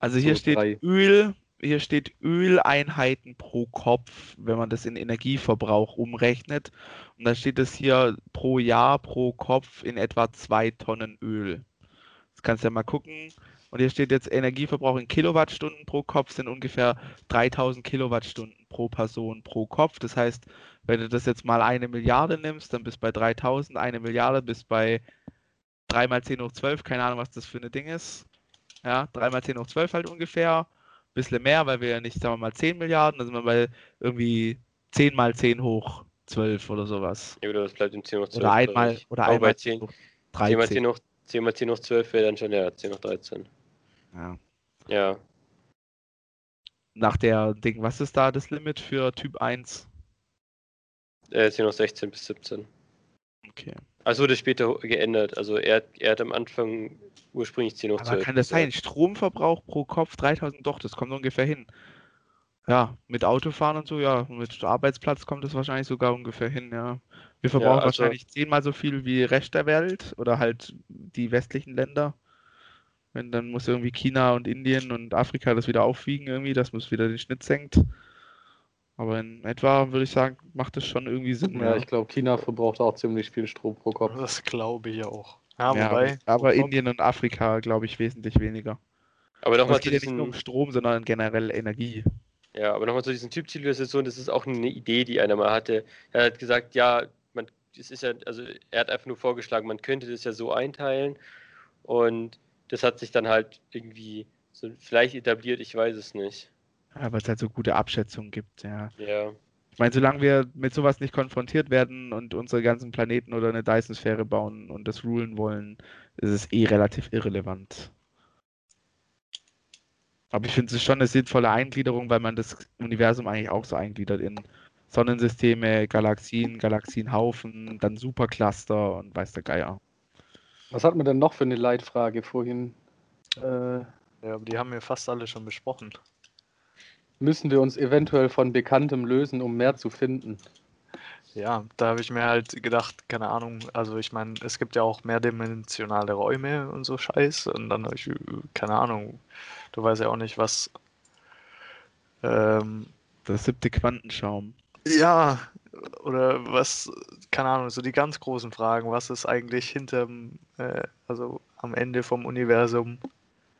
Also hier So steht drei. Öl, hier steht Öleinheiten pro Kopf, wenn man das in Energieverbrauch umrechnet. Und dann steht es hier pro Jahr, pro Kopf in etwa zwei Tonnen Öl. Das kannst du ja mal gucken. Und hier steht jetzt Energieverbrauch in Kilowattstunden pro Kopf sind ungefähr 3000 Kilowattstunden pro Person pro Kopf. Das heißt, wenn du das jetzt mal eine Milliarde nimmst, dann bist du bei 3000, eine Milliarde bist bei 3 mal 10 hoch 12, keine Ahnung, was das für ein Ding ist. Ja, 3 mal 10 hoch 12 halt ungefähr. Bisschen mehr, weil wir ja nicht, sagen wir mal, 10 Milliarden, dann sind wir bei irgendwie 10 mal 10 hoch 12 oder sowas. Ja, oder das bleibt im 10 hoch 12. Oder einmal, oder einmal bei 10, hoch 10 mal 10 13. hoch, 10 mal 10 hoch 12 wäre dann schon, ja, 10 hoch 13. Ja. Ja. Nach der Ding, was ist da das Limit für Typ 1? Äh, 10 hoch 16 bis 17. Okay. Also wurde später geändert. Also er, hat- er hat am Anfang ursprünglich 10 hoch Aber 12. kann das sein? Stromverbrauch pro Kopf 3000? Doch, das kommt ungefähr hin. Ja, mit Autofahren und so, ja, mit Arbeitsplatz kommt es wahrscheinlich sogar ungefähr hin, ja. Wir verbrauchen also- wahrscheinlich zehnmal so viel wie Rest der Welt oder halt die westlichen Länder. Wenn dann muss irgendwie China und Indien und Afrika das wieder aufwiegen irgendwie, dass man es wieder den Schnitt senkt. Aber in etwa würde ich sagen, macht das schon irgendwie Sinn. Ja, ich glaube, China verbraucht auch ziemlich viel Strom pro Kopf. Das glaube ich auch. Ja, Ja, wobei. aber, Indien und Afrika, glaube ich, wesentlich weniger. Aber nochmal es zu geht ja nicht nur um Strom, sondern generell Energie. ja, aber noch mal zu diesen Typzivilisationen, das ist auch eine Idee, die einer mal hatte. Er hat gesagt, ja, man, es ist ja, also er hat einfach nur vorgeschlagen, man könnte das ja so einteilen und das hat sich dann halt irgendwie so vielleicht etabliert, ich weiß es nicht. Ja, weil es halt so gute Abschätzungen gibt, ja. Ja. Ich meine, solange wir mit sowas nicht konfrontiert werden und unsere ganzen Planeten oder eine Dyson-Sphäre bauen und das rulen wollen, ist es eh relativ irrelevant. Aber ich finde es schon eine sinnvolle Eingliederung, weil man das Universum eigentlich auch so eingliedert in Sonnensysteme, Galaxien, Galaxienhaufen, dann Supercluster und weiß der Geier. Was hat man denn noch für eine Leitfrage vorhin? Äh, Ja, aber die haben wir fast alle schon besprochen. müssen wir uns eventuell von Bekanntem lösen, um mehr zu finden? Ja, da habe ich mir halt gedacht, keine Ahnung, also ich meine, es gibt ja auch mehrdimensionale Räume und so Scheiß und dann habe ich, keine Ahnung, du weißt ja auch nicht, was. Ähm, Der siebte Quantenschaum. ja, oder was, keine Ahnung, so die ganz großen Fragen, was ist eigentlich hinterm, äh, also am Ende vom Universum?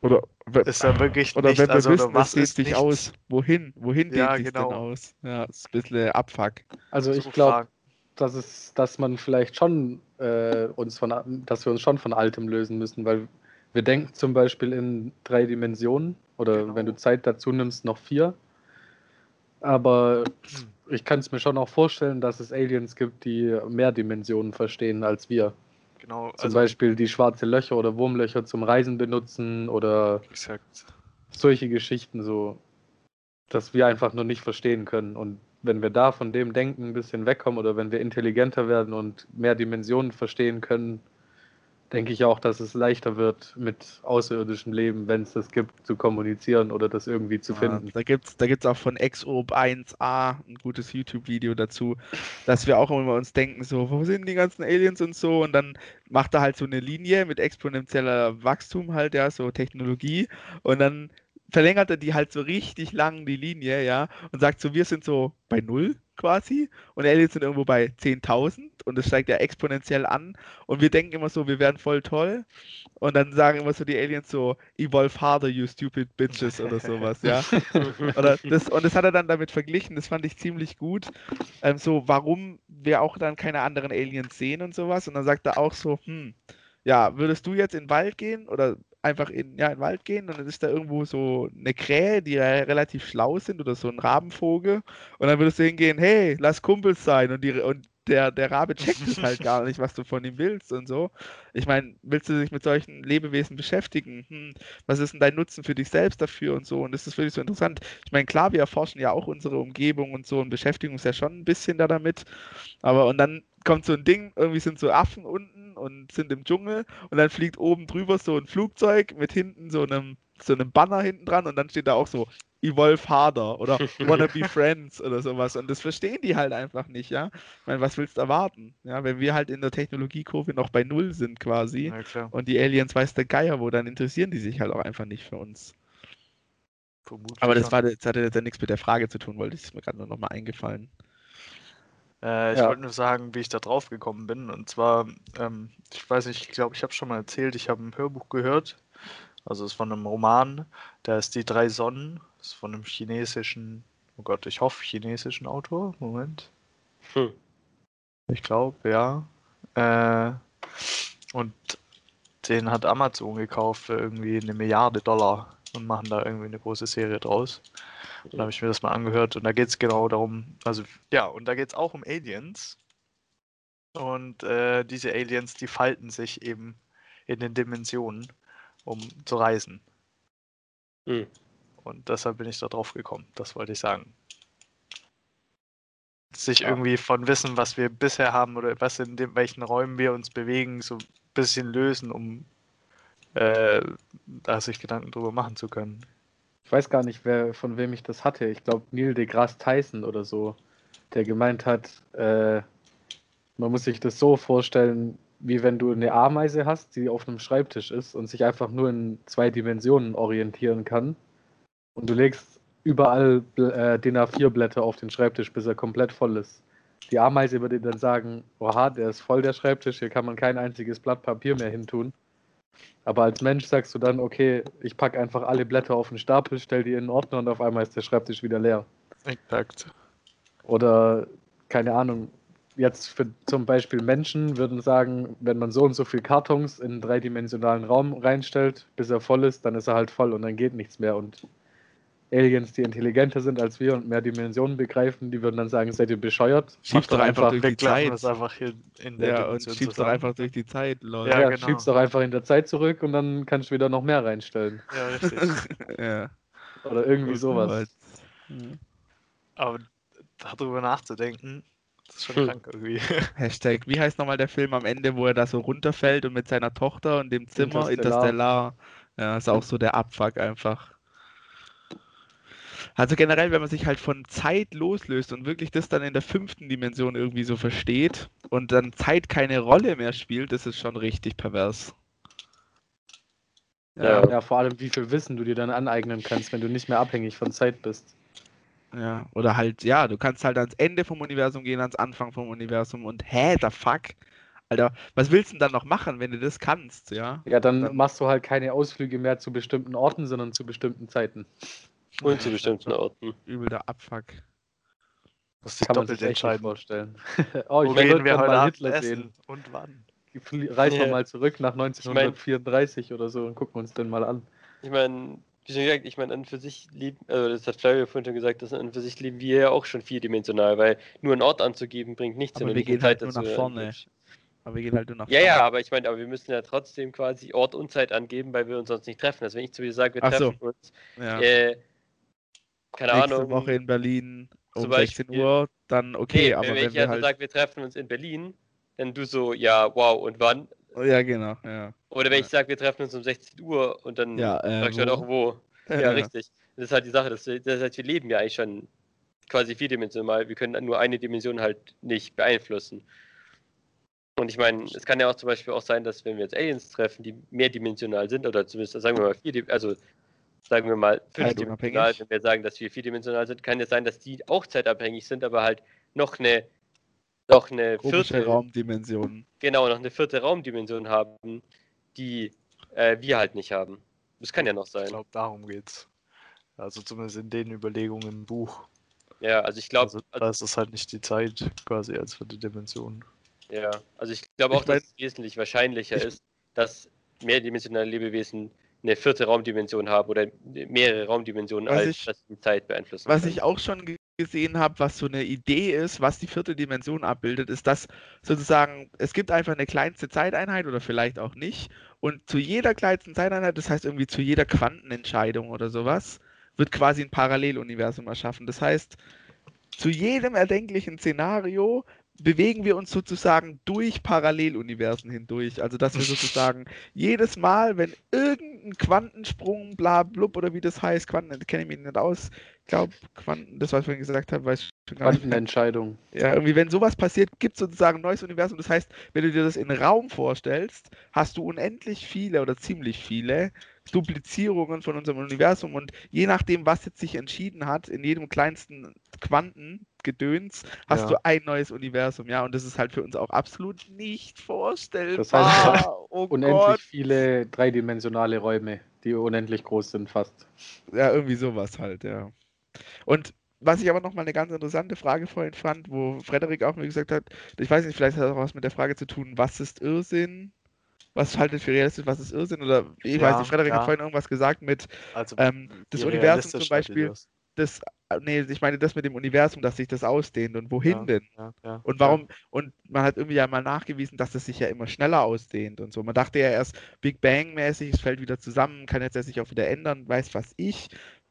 Oder, Ist da wirklich oder nicht, wenn wir also wissen, oder was ist sich nichts? aus. Wohin? Wohin Ja, sich genau. denn aus? Ja, ist ein bisschen Abfuck. Also So ich glaube, dass es, dass man vielleicht schon äh, uns von, dass wir uns schon von Altem lösen müssen, weil wir denken zum Beispiel in drei Dimensionen oder Genau. wenn du Zeit dazu nimmst, noch vier. Aber ich kann es mir schon auch vorstellen, dass es Aliens gibt, die mehr Dimensionen verstehen als wir. Genau, Zum also Beispiel die schwarze Löcher oder Wurmlöcher zum Reisen benutzen oder exakt. solche Geschichten so, dass wir einfach nur nicht verstehen können. Und wenn wir da von dem Denken ein bisschen wegkommen oder wenn wir intelligenter werden und mehr Dimensionen verstehen können, denke ich auch, dass es leichter wird, mit außerirdischem Leben, wenn es das gibt, zu kommunizieren oder das irgendwie zu Ja, finden. da gibt es da gibt's auch von Exorb 1a ein gutes YouTube-Video dazu, dass wir auch immer uns denken, so, wo sind die ganzen Aliens und so? Und dann macht er halt so eine Linie mit exponentieller Wachstum halt, ja, so Technologie. Und dann verlängert er die halt so richtig lang, die Linie, ja, und sagt so, wir sind so bei null quasi und Aliens sind irgendwo bei 10.000 und es steigt ja exponentiell an und wir denken immer so, wir wären voll toll und dann sagen immer so die Aliens so, evolve harder, you stupid bitches oder sowas, ja. Oder das, und das hat er dann damit verglichen, das fand ich ziemlich gut. Ähm, so, warum wir auch dann keine anderen Aliens sehen und sowas. Und dann sagt er auch so, hm, ja, würdest du jetzt in den Wald gehen oder einfach in, ja, in den Wald gehen und dann ist da irgendwo so eine Krähe, die ja relativ schlau sind oder so ein Rabenvogel und dann würdest du hingehen, hey, lass Kumpels sein und die und der, der Rabe checkt es halt gar nicht, was du von ihm willst und so. Ich meine, willst du dich mit solchen Lebewesen beschäftigen? Hm, was ist denn dein Nutzen für dich selbst dafür und so? Und das ist wirklich so interessant. Ich meine, klar, wir erforschen ja auch unsere Umgebung und so und beschäftigen uns ja schon ein bisschen da damit. Aber und dann kommt so ein Ding, irgendwie sind so Affen unten und sind im Dschungel und dann fliegt oben drüber so ein Flugzeug mit hinten so einem, so einem Banner hinten dran und dann steht da auch so Evolve harder oder Wanna be friends oder sowas. Und das verstehen die halt einfach nicht, ja. Ich meine, was willst du erwarten? Ja, wenn wir halt in der Technologiekurve noch bei Null sind quasi und die Aliens weiß der Geier wo, dann interessieren die sich halt auch einfach nicht für uns. Vermutlich Aber das, war, das hatte jetzt ja nichts mit der Frage zu tun, wollte ich ist mir gerade nur noch mal eingefallen. Äh, ich Ja. wollte nur sagen, wie ich da drauf gekommen bin. Und zwar, ähm, ich weiß nicht, ich glaube, ich habe schon mal erzählt, ich habe ein Hörbuch gehört. Also es ist von einem Roman, der ist Die drei Sonnen. Das ist von einem chinesischen, oh Gott, ich hoffe chinesischen Autor. Moment. Hm. Ich glaube, ja. Äh, und den hat Amazon gekauft für irgendwie eine Milliarde Dollar und machen da irgendwie eine große Serie draus. Dann habe ich mir das mal angehört und da geht es genau darum, also ja, und da geht es auch um Aliens. Und äh, diese Aliens, die falten sich eben in den Dimensionen, um zu reisen. Hm. Und deshalb bin ich da drauf gekommen, das wollte ich sagen. Sich Ja. irgendwie von Wissen, was wir bisher haben oder was in dem, welchen Räumen wir uns bewegen, so ein bisschen lösen, um äh, da sich Gedanken drüber machen zu können. Ich weiß gar nicht, wer, von wem ich das hatte. Ich glaube, Neil deGrasse Tyson oder so, der gemeint hat, äh, man muss sich das so vorstellen, wie wenn du eine Ameise hast, die auf einem Schreibtisch ist und sich einfach nur in zwei Dimensionen orientieren kann. Und du legst überall äh, DIN A4-Blätter auf den Schreibtisch, bis er komplett voll ist. Die Ameise würde dann sagen, oha, der ist voll der Schreibtisch, hier kann man kein einziges Blatt Papier mehr hintun. Aber als Mensch sagst du dann, okay, ich packe einfach alle Blätter auf den Stapel, stell die in den Ordner und auf einmal ist der Schreibtisch wieder leer. Exakt. Oder, keine Ahnung, jetzt für zum Beispiel Menschen würden sagen, wenn man so und so viel Kartons in einen dreidimensionalen Raum reinstellt, bis er voll ist, dann ist er halt voll und dann geht nichts mehr. Und Aliens, die intelligenter sind als wir und mehr Dimensionen begreifen, die würden dann sagen, seid ihr bescheuert? Schieb's Macht doch einfach durch die Zeit. das einfach hier in der Ja, und Dimension schiebst doch einfach durch die Zeit, Leute. Ja, Ja, genau. schieb's doch einfach in der Zeit zurück und dann kannst du wieder noch mehr reinstellen. Ja, richtig. ja. Oder irgendwie sowas. Ja. Aber darüber nachzudenken, das ist schon Hm. krank irgendwie. Hashtag, wie heißt nochmal der Film am Ende, wo er da so runterfällt und mit seiner Tochter und dem Zimmer, Interstellar. Interstellar. Ja, ist auch so der Abfuck einfach. Also generell, wenn man sich halt von Zeit loslöst und wirklich das dann in der fünften Dimension irgendwie so versteht und dann Zeit keine Rolle mehr spielt, das ist schon richtig pervers. Ja. Ja, vor allem, wie viel Wissen du dir dann aneignen kannst, wenn du nicht mehr abhängig von Zeit bist. Ja, oder halt, ja, du kannst halt ans Ende vom Universum gehen, ans Anfang vom Universum und hä, der Fuck? Alter, was willst du denn dann noch machen, wenn du das kannst, ja? Ja, dann Dann- machst du halt keine Ausflüge mehr zu bestimmten Orten, sondern zu bestimmten Zeiten. Und zu bestimmten Orten. Übel der Abfuck. Man sich nicht Entscheidung. vorstellen. oh, Wo ich würde wir heute mal Abend Hitler essen sehen. und wann? Reisen wir Ja. mal zurück nach 1934 oder so und gucken uns den mal an. Ich meine, wie schon gesagt, ich meine, an und für sich leben, also das hat Flavio vorhin schon gesagt, dass an und für sich leben wir ja auch schon vierdimensional, weil nur einen Ort anzugeben bringt nichts, Aber wir gehen halt Zeit nur dazu nach vorne. Aber wir gehen halt nur nach Ja, ja, vorne. aber ich meine, aber wir müssen ja trotzdem quasi Ort und Zeit angeben, weil wir uns sonst nicht treffen. Also wenn ich zu dir sage, wir Ach so. treffen uns, Ja. äh, keine Nächste Ahnung, Woche in Berlin um zum 16 Beispiel- Uhr, dann okay, nee, aber wenn wenn ich wir also halt. sage, wir treffen uns in Berlin, dann du so, ja, wow, und wann? Ja, genau, ja. Oder wenn Ja. ich sage, wir treffen uns um 16 Uhr und dann Ja, äh, fragst du halt wo? auch, wo. Ja, richtig. Das ist halt die Sache, dass, das heißt, wir leben ja eigentlich schon quasi vierdimensional. Wir können nur eine Dimension halt nicht beeinflussen. Und ich meine, es kann ja auch zum Beispiel auch sein, dass wenn wir jetzt Aliens treffen, die mehrdimensional sind, oder zumindest sagen wir mal vier, also sagen wir mal fünfdimensional, wenn wir sagen, dass wir vierdimensional sind, kann es sein, dass die auch zeitabhängig sind, aber halt noch eine, noch eine Komische vierte, Raumdimensionen. genau, noch eine vierte Raumdimension haben, die äh, wir halt nicht haben. Das kann ja noch Ich sein. glaube, darum geht's. Also zumindest in den Überlegungen im Buch. Ja, also ich glaube, Also, da ist es halt nicht die Zeit quasi als vierte Dimension. Ja, also ich glaube Ich auch, dass mein- es wesentlich wahrscheinlicher ich- ist, dass mehrdimensionale Lebewesen eine vierte Raumdimension haben oder mehrere Raumdimensionen, Was als ich- dass die Zeit beeinflussen Was können. ich auch schon ge- gesehen habe, was so eine Idee ist, was die vierte Dimension abbildet, ist, dass sozusagen es gibt einfach eine kleinste Zeiteinheit oder vielleicht auch nicht. Und zu jeder kleinsten Zeiteinheit, das heißt irgendwie zu jeder Quantenentscheidung oder sowas, wird quasi ein Paralleluniversum erschaffen. Das heißt, zu jedem erdenklichen Szenario bewegen wir uns sozusagen durch Paralleluniversen hindurch. Also dass wir sozusagen jedes Mal, wenn irgendein Quantensprung, bla blub oder wie das heißt, Quanten, kenne ich mich nicht aus, ich glaube, Quanten, das was ich vorhin gesagt habe, weiß ich schon gar nicht. Quantenentscheidung. Ja, irgendwie, wenn sowas passiert, gibt es sozusagen ein neues Universum. Das heißt, wenn du dir das in Raum vorstellst, hast du unendlich viele oder ziemlich viele Duplizierungen von unserem Universum und je nachdem, was jetzt sich entschieden hat, in jedem kleinsten Quantengedöns, hast Ja. du ein neues Universum, ja, und das ist halt für uns auch absolut nicht vorstellbar. Das heißt, oh Unendlich Gott. viele dreidimensionale Räume, die unendlich groß sind fast. Ja, irgendwie sowas halt, ja. Und was ich aber nochmal eine ganz interessante Frage vorhin fand, wo Frederik auch mir gesagt hat, ich weiß nicht, vielleicht hat das auch was mit der Frage zu tun, was ist Irrsinn? Was haltet für realistisch, was ist Irrsinn? Oder ich weiß Ja, nicht, Frederik ja. hat vorhin irgendwas gesagt mit Also ähm, das Universum zum Beispiel, das? Äh, nee, ich meine das mit dem Universum, dass sich das ausdehnt und wohin Ja. denn? Ja, ja, Und warum, und man hat irgendwie ja mal nachgewiesen, dass das sich ja immer schneller ausdehnt und so. Man dachte ja erst Big Bang-mäßig, es fällt wieder zusammen, kann jetzt ja sich auch wieder ändern, weiß was ich.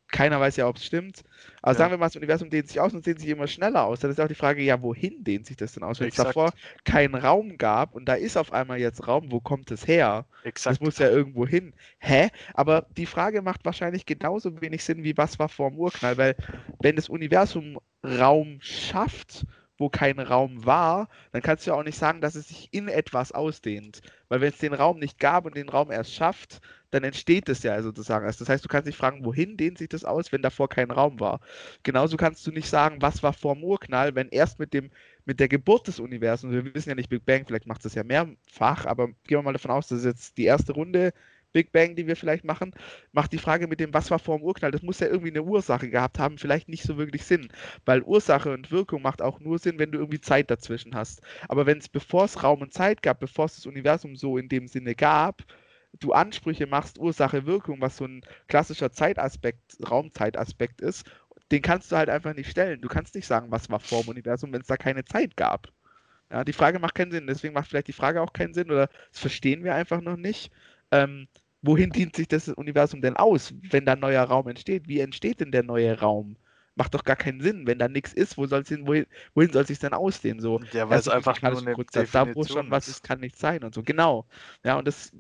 Keiner weiß ja, ob es stimmt. Aber Ja. sagen wir mal, das Universum dehnt sich aus und es dehnt sich immer schneller aus. Dann ist auch die Frage, ja, wohin dehnt sich das denn aus? Wenn es davor keinen Raum gab und da ist auf einmal jetzt Raum, wo kommt es her? Das Exakt. muss ja irgendwo hin. Hä? Aber die Frage macht wahrscheinlich genauso wenig Sinn wie was war vor dem Urknall, weil wenn das Universum Raum schafft, wo kein Raum war, dann kannst du ja auch nicht sagen, dass es sich in etwas ausdehnt. Weil wenn es den Raum nicht gab und den Raum erst schafft, dann entsteht es ja sozusagen erst. Das heißt, du kannst dich fragen, wohin dehnt sich das aus, wenn davor kein Raum war. Genauso kannst du nicht sagen, was war vor dem Urknall, wenn erst mit dem mit der Geburt des Universums, wir wissen ja nicht Big Bang, vielleicht macht es ja mehrfach, aber gehen wir mal davon aus, das ist jetzt die erste Runde Big Bang, die wir vielleicht machen, macht die Frage mit dem, was war vor dem Urknall, das muss ja irgendwie eine Ursache gehabt haben, vielleicht nicht so wirklich Sinn, weil Ursache und Wirkung macht auch nur Sinn, wenn du irgendwie Zeit dazwischen hast. Aber wenn es, bevor es Raum und Zeit gab, bevor es das Universum so in dem Sinne gab, du Ansprüche machst, Ursache, Wirkung, was so ein klassischer Zeitaspekt, Raumzeitaspekt ist, den kannst du halt einfach nicht stellen. Du kannst nicht sagen, was war vor dem Universum, wenn es da keine Zeit gab. Ja, die Frage macht keinen Sinn, deswegen macht vielleicht die Frage auch keinen Sinn oder das verstehen wir einfach noch nicht. Ähm, wohin dient sich das Universum denn aus, wenn da ein neuer Raum entsteht? Wie entsteht denn der neue Raum? macht doch gar keinen Sinn. Wenn da nichts ist, wo soll's hin, wohin, wohin soll es sich denn ausdehnen? So, Ja, weil es einfach nur eine Grundsatz, da wo schon was ist. ist, kann nicht sein und so. Genau. Ja, und das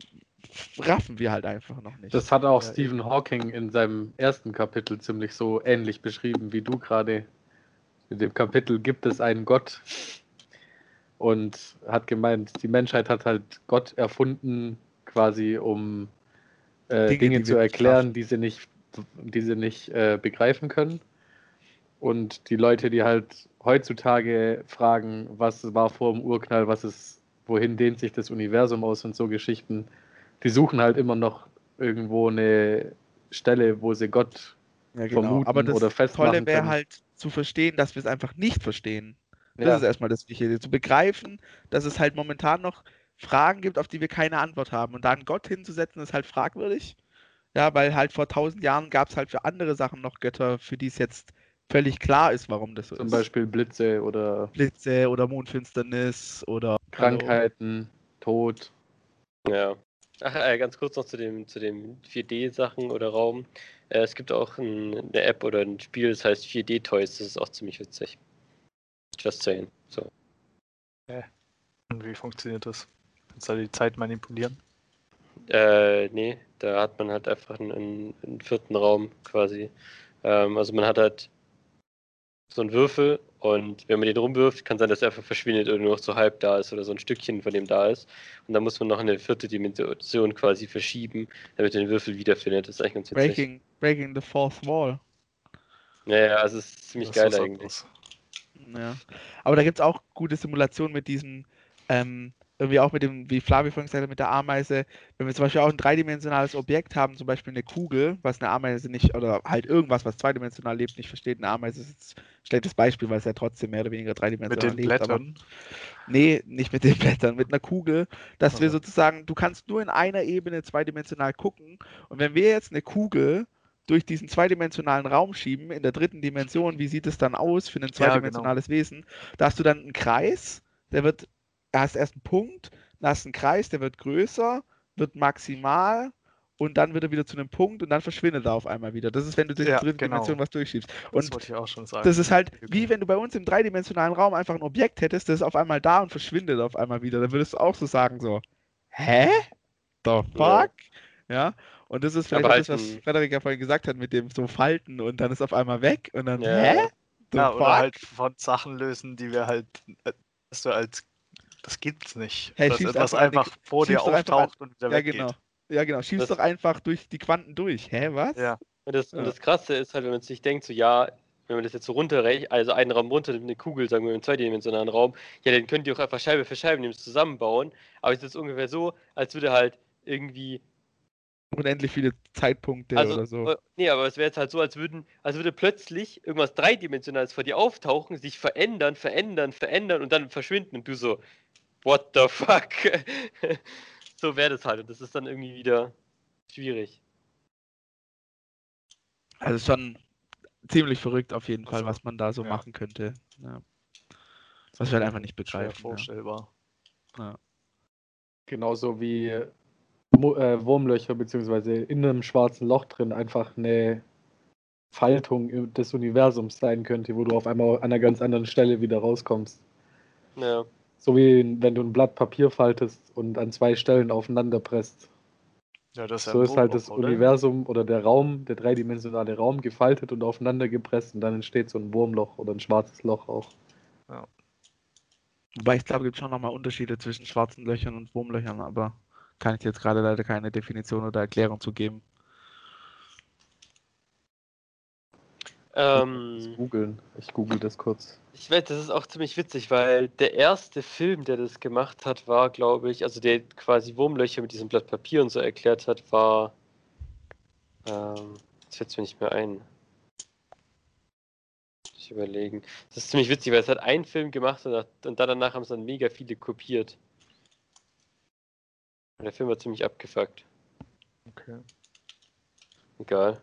raffen wir halt einfach noch nicht. Das hat auch Ja, Stephen Hawking in seinem ersten Kapitel ziemlich so ähnlich beschrieben wie du gerade. In dem Kapitel gibt es einen Gott und hat gemeint, die Menschheit hat halt Gott erfunden, quasi um äh, Dinge, Dinge, zu erklären, die sie nicht, die sie nicht äh, begreifen können. Und die Leute, die halt heutzutage fragen, was war vor dem Urknall, was ist, wohin dehnt sich das Universum aus und so Geschichten, die suchen halt immer noch irgendwo eine Stelle, wo sie Gott ja, vermuten Aber das oder festmachen Tolle wäre halt zu verstehen, dass wir es einfach nicht verstehen. Das Ja. ist erstmal das Wichtige. Zu begreifen, dass es halt momentan noch Fragen gibt, auf die wir keine Antwort haben. Und da einen Gott hinzusetzen, ist halt fragwürdig. Ja, weil halt vor tausend Jahren gab es halt für andere Sachen noch Götter, für die es jetzt völlig klar ist, warum das so Zum ist. Beispiel Blitze oder Blitze oder Mondfinsternis oder Krankheiten, Tod. Ja. Ach, äh, ganz kurz noch zu dem, zu dem 4D-Sachen oder Raum. Äh, es gibt auch ein, eine App oder ein Spiel, das heißt 4D-Toys. Das ist auch ziemlich witzig. Just saying. So. Und wie funktioniert das? Kannst du die Zeit manipulieren? Äh, nee, da hat man halt einfach einen, einen, vierten Raum quasi. Ähm, also man hat halt so einen Würfel und wenn man den rumwirft, kann sein, dass er einfach verschwindet oder nur noch so halb da ist oder so ein Stückchen von dem da ist. Und dann muss man noch eine vierte Dimension quasi verschieben, damit man den Würfel wiederfindet. Das ist eigentlich ganz witzig. Breaking, breaking the Fourth Wall. Ja, ja, also es ist ziemlich Das ist geil was eigentlich. Ja. Aber da gibt es auch gute Simulationen mit diesem, ähm, irgendwie auch mit dem, wie Flavio vorhin gesagt hat, mit der Ameise. Wenn wir zum Beispiel auch ein dreidimensionales Objekt haben, zum Beispiel eine Kugel, was eine Ameise nicht, oder halt irgendwas, was zweidimensional lebt, nicht versteht. Eine Ameise ist jetzt ein schlechtes Beispiel, weil es ja trotzdem mehr oder weniger dreidimensional Mit den lebt. aber- Blättern. Nee, nicht mit den Blättern, mit einer Kugel, dass wir Also. sozusagen, du kannst nur in einer Ebene zweidimensional gucken. Und wenn wir jetzt eine Kugel durch diesen zweidimensionalen Raum schieben, in der dritten Dimension, wie sieht es dann aus für ein genau. zweidimensionales Wesen? Da hast du dann einen Kreis, der wird, da hast erst einen Punkt, dann hast du einen Kreis, der wird größer, wird maximal und dann wird er wieder zu einem Punkt und dann verschwindet er auf einmal wieder. Das ist, wenn du durch Ja, die dritte genau. Dimension was durchschiebst. Das Und wollte ich auch schon sagen. das ist halt wie wenn du bei uns im dreidimensionalen Raum einfach ein Objekt hättest, das ist auf einmal da und verschwindet auf einmal wieder. Dann würdest du auch so sagen, so, hä? The Ja. fuck? Ja. Und das ist vielleicht halt das, was Frederik ja vorhin gesagt hat, mit dem so Falten und dann ist auf einmal weg und dann, Ja. hä? The ja, fuck? oder halt von Sachen lösen, die wir halt, äh, dass du als, das gibt's nicht. Hey, dass etwas einfach den- einfach vor dir auftaucht und wieder ja, weggeht. genau. Ja, genau. Schiebst Das- doch einfach durch die Quanten durch. Hä, was? Ja. Und das, Ja. und das Krasse ist halt, wenn man sich denkt, so ja, wenn man das jetzt so runterrechnet, also einen Raum runter, eine Kugel, sagen wir im zweidimensionalen Raum, ja, dann könnt ihr auch einfach Scheibe für Scheibe nämlich zusammenbauen. Aber es ist ungefähr so, als würde halt irgendwie Unendlich viele Zeitpunkte Also, oder so. äh, nee, aber es wäre jetzt halt so, als würden, als würde plötzlich irgendwas Dreidimensionales vor dir auftauchen, sich verändern, verändern, verändern und dann verschwinden und du so, what the fuck? so wäre das halt und das ist dann irgendwie wieder schwierig. Also schon ziemlich verrückt auf jeden Fall, Also, was man da so ja. machen könnte. Ja. Was wir halt einfach nicht Schwer begreifen. Ja. vorstellbar. Genauso wie äh, Wurmlöcher beziehungsweise in einem schwarzen Loch drin einfach eine Faltung des Universums sein könnte, wo du auf einmal an einer ganz anderen Stelle wieder rauskommst. Ja, So wie wenn du ein Blatt Papier faltest und an zwei Stellen aufeinander presst. Ja, das ist ja So ist halt das oder? Universum oder der Raum, der dreidimensionale Raum gefaltet und aufeinander gepresst und dann entsteht so ein Wurmloch oder ein schwarzes Loch auch. Wobei ich glaube, es gibt schon nochmal Unterschiede zwischen schwarzen Löchern und Wurmlöchern, aber kann ich jetzt gerade leider keine Definition oder Erklärung zu geben. Ähm, googeln. Ich google das kurz. Ich weiß, das ist auch ziemlich witzig, weil der erste Film, der das gemacht hat, war, glaube ich, also der quasi Wurmlöcher mit diesem Blatt Papier und so erklärt hat, war, ähm, jetzt fällt es mir nicht mehr ein. Ich überlegen. Das ist ziemlich witzig, weil es hat einen Film gemacht und, hat- und dann danach haben es dann mega viele kopiert. Und der Film war ziemlich abgefuckt. Okay. Egal.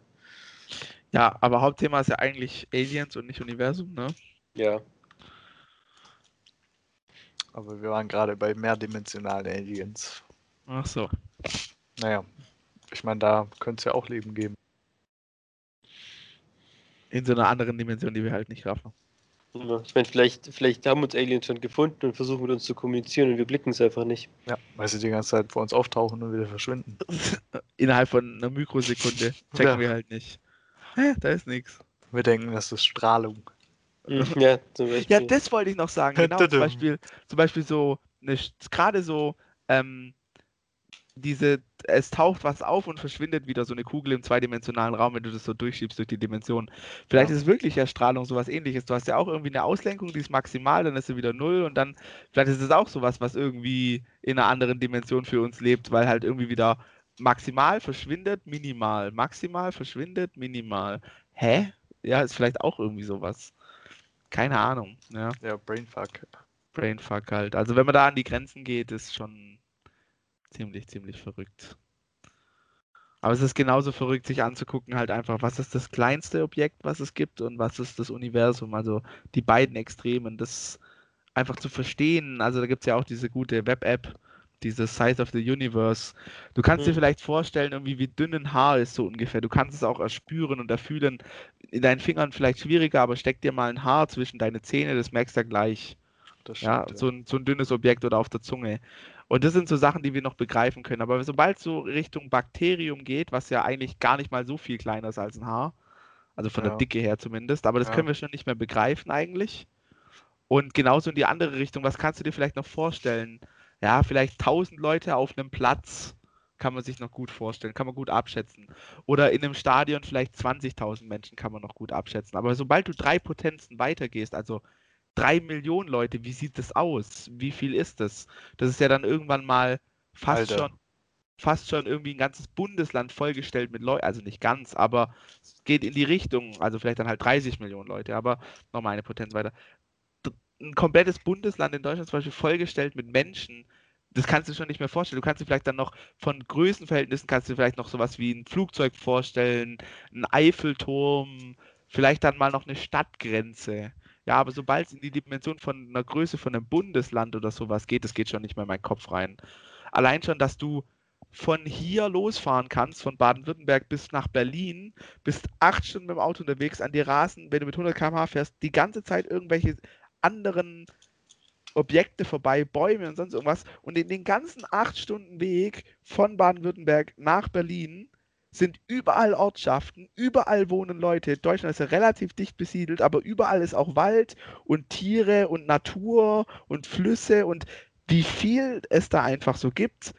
Ja, aber Hauptthema ist ja eigentlich Aliens und nicht Universum, ne? Ja. Aber wir waren gerade bei mehrdimensionalen Aliens. Ach so. Naja, ich meine, da könnte es ja auch Leben geben. In so einer anderen Dimension, die wir halt nicht raffen. Ja, Ich meine, vielleicht, vielleicht haben uns Aliens schon gefunden und versuchen mit uns zu kommunizieren und wir blicken es einfach nicht. Ja, weil sie die ganze Zeit vor uns auftauchen und wieder verschwinden. Innerhalb von einer Mikrosekunde checken Ja. wir halt nicht. Hä, da ist nichts. Wir denken, das ist Strahlung. Mhm, Ja, zum Beispiel. Ja, das wollte ich noch sagen. Genau, zum. Beispiel, zum Beispiel so, eine, gerade so, ähm, diese, es taucht was auf und verschwindet wieder so eine Kugel im zweidimensionalen Raum, wenn du das so durchschiebst durch die Dimension. Vielleicht Ja. ist es wirklich Erstrahlung sowas ähnliches. Du hast ja auch irgendwie eine Auslenkung, die ist maximal, dann ist sie wieder null und dann, vielleicht ist es auch sowas, was irgendwie in einer anderen Dimension für uns lebt, weil halt irgendwie wieder maximal verschwindet, minimal, maximal verschwindet, minimal. Hä? Ja, ist vielleicht auch irgendwie sowas. Keine Ahnung, ja. Ja, Brainfuck. Brainfuck halt. Also wenn man da an die Grenzen geht, ist schon ziemlich, ziemlich verrückt. Aber es ist genauso verrückt, sich anzugucken, halt einfach, was ist das kleinste Objekt, was es gibt und was ist das Universum. Also die beiden Extremen, das einfach zu verstehen. Also da gibt es ja auch diese gute Web-App, diese Size of the Universe. Du kannst dir Mhm. vielleicht vorstellen, irgendwie wie dünn ein Haar ist, so ungefähr. Du kannst es auch erspüren und erfühlen. In deinen Fingern vielleicht schwieriger, aber steck dir mal ein Haar zwischen deine Zähne, das merkst du ja gleich. Das Ja, stimmt, so ein, so ein dünnes Objekt oder auf der Zunge. Und das sind so Sachen, die wir noch begreifen können. Aber sobald es so Richtung Bakterium geht, was ja eigentlich gar nicht mal so viel kleiner ist als ein Haar, also von der Ja. Dicke her zumindest, aber das Ja. können wir schon nicht mehr begreifen eigentlich. Und genauso in die andere Richtung, was kannst du dir vielleicht noch vorstellen? Ja, vielleicht 1000 Leute auf einem Platz kann man sich noch gut vorstellen, kann man gut abschätzen. Oder in einem Stadion vielleicht 20.000 Menschen kann man noch gut abschätzen. Aber sobald du drei Potenzen weitergehst, also drei Millionen Leute, wie sieht das aus? Wie viel ist das? Das ist ja dann irgendwann mal fast Alter. schon fast schon irgendwie ein ganzes Bundesland vollgestellt mit Leuten, also nicht ganz, aber es geht in die Richtung, also vielleicht dann halt 30 Millionen Leute, aber nochmal eine Potenz weiter. Ein komplettes Bundesland in Deutschland zum Beispiel vollgestellt mit Menschen, das kannst du schon nicht mehr vorstellen. Du kannst dir vielleicht dann noch von Größenverhältnissen kannst du dir vielleicht noch sowas wie ein Flugzeug vorstellen, ein Eiffelturm, vielleicht dann mal noch eine Stadtgrenze. Ja, aber sobald es in die Dimension von einer Größe von einem Bundesland oder sowas geht, das geht schon nicht mehr in meinen Kopf rein. Allein schon, dass du von hier losfahren kannst, von Baden-Württemberg bis nach Berlin, bist acht Stunden mit dem Auto unterwegs, an dir rasen, wenn du mit 100 km/h fährst, die ganze Zeit irgendwelche anderen Objekte vorbei, Bäume und sonst irgendwas. Und in den ganzen acht Stunden Weg von Baden-Württemberg nach Berlin sind überall Ortschaften, überall wohnen Leute. Deutschland ist ja relativ dicht besiedelt, aber überall ist auch Wald und Tiere und Natur und Flüsse und wie viel es da einfach so gibt.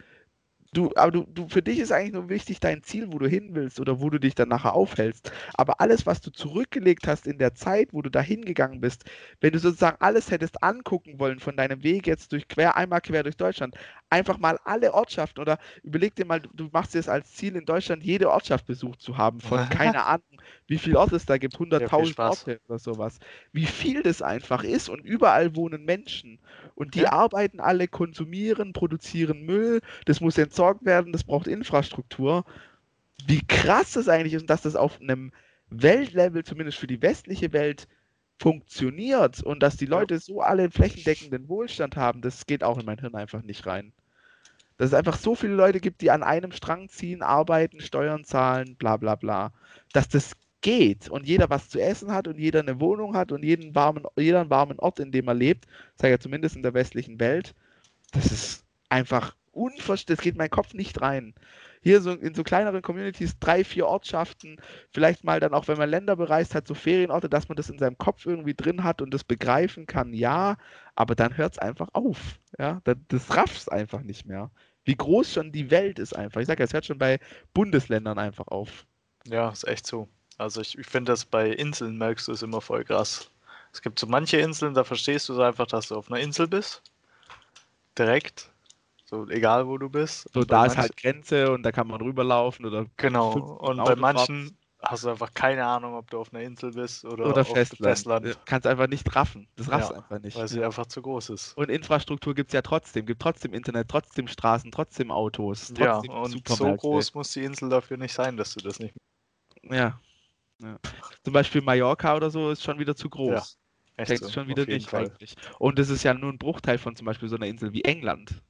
Du, aber du, du, für dich ist eigentlich nur wichtig dein Ziel, wo du hin willst oder wo du dich dann nachher aufhältst. Aber alles, was du zurückgelegt hast in der Zeit, wo du da hingegangen bist, wenn du sozusagen alles hättest angucken wollen von deinem Weg jetzt durch quer, einmal quer durch Deutschland, einfach mal alle Ortschaften oder überleg dir mal, du, machst dir es als Ziel in Deutschland, jede Ortschaft besucht zu haben, von keine Ahnung, wie viele Orte es da gibt, viel 100.000 Spaß. Orte oder sowas. Wie viel das einfach ist und überall wohnen Menschen und die Ja. arbeiten alle, konsumieren, produzieren Müll, das muss entsorgt werden, das braucht Infrastruktur. Wie krass das eigentlich ist und dass das auf einem Weltlevel, zumindest für die westliche Welt, funktioniert und dass die Leute so alle flächendeckenden Wohlstand haben, das geht auch in mein Hirn einfach nicht rein. Dass es einfach so viele Leute gibt, die an einem Strang ziehen, arbeiten, Steuern zahlen, bla bla bla. Dass das geht und jeder was zu essen hat und jeder eine Wohnung hat und jeden warmen, jeder einen warmen Ort, in dem er lebt, sage ja zumindest in der westlichen Welt, das ist einfach unverständlich, das geht in meinen Kopf nicht rein. Hier so in so kleineren Communities, drei, vier Ortschaften, vielleicht mal dann auch, wenn man Länder bereist hat, so Ferienorte, dass man das in seinem Kopf irgendwie drin hat und das begreifen kann, ja, aber dann hört es einfach auf. Ja, das, das raffst einfach nicht mehr. Wie groß schon die Welt ist einfach. Ich sage ja, es hört schon bei Bundesländern einfach auf. Ja, ist echt so. Also ich, ich finde das bei Inseln merkst du es immer voll krass. Es gibt so manche Inseln, da verstehst du es einfach, dass du auf einer Insel bist. Direkt. So egal wo du bist. So, da ist halt Grenze und da kann man rüberlaufen oder Genau. 15 Und bei manchen hast du einfach keine Ahnung, ob du auf einer Insel bist oder, oder auf Festland. Festland, Ja, Kannst einfach nicht raffen. Das raffst Ja, einfach nicht. weil sie einfach zu groß ist. Und Infrastruktur gibt es ja trotzdem. Gibt trotzdem Internet, trotzdem Straßen, trotzdem Autos, Ja, trotzdem und so groß muss die Insel dafür nicht sein, dass du das nicht Ja. ja. Zum Beispiel Mallorca oder so ist schon wieder zu groß. echt Denkst so, schon wieder nicht Fall. eigentlich. Und das ist ja nur ein Bruchteil von zum Beispiel so einer Insel wie England.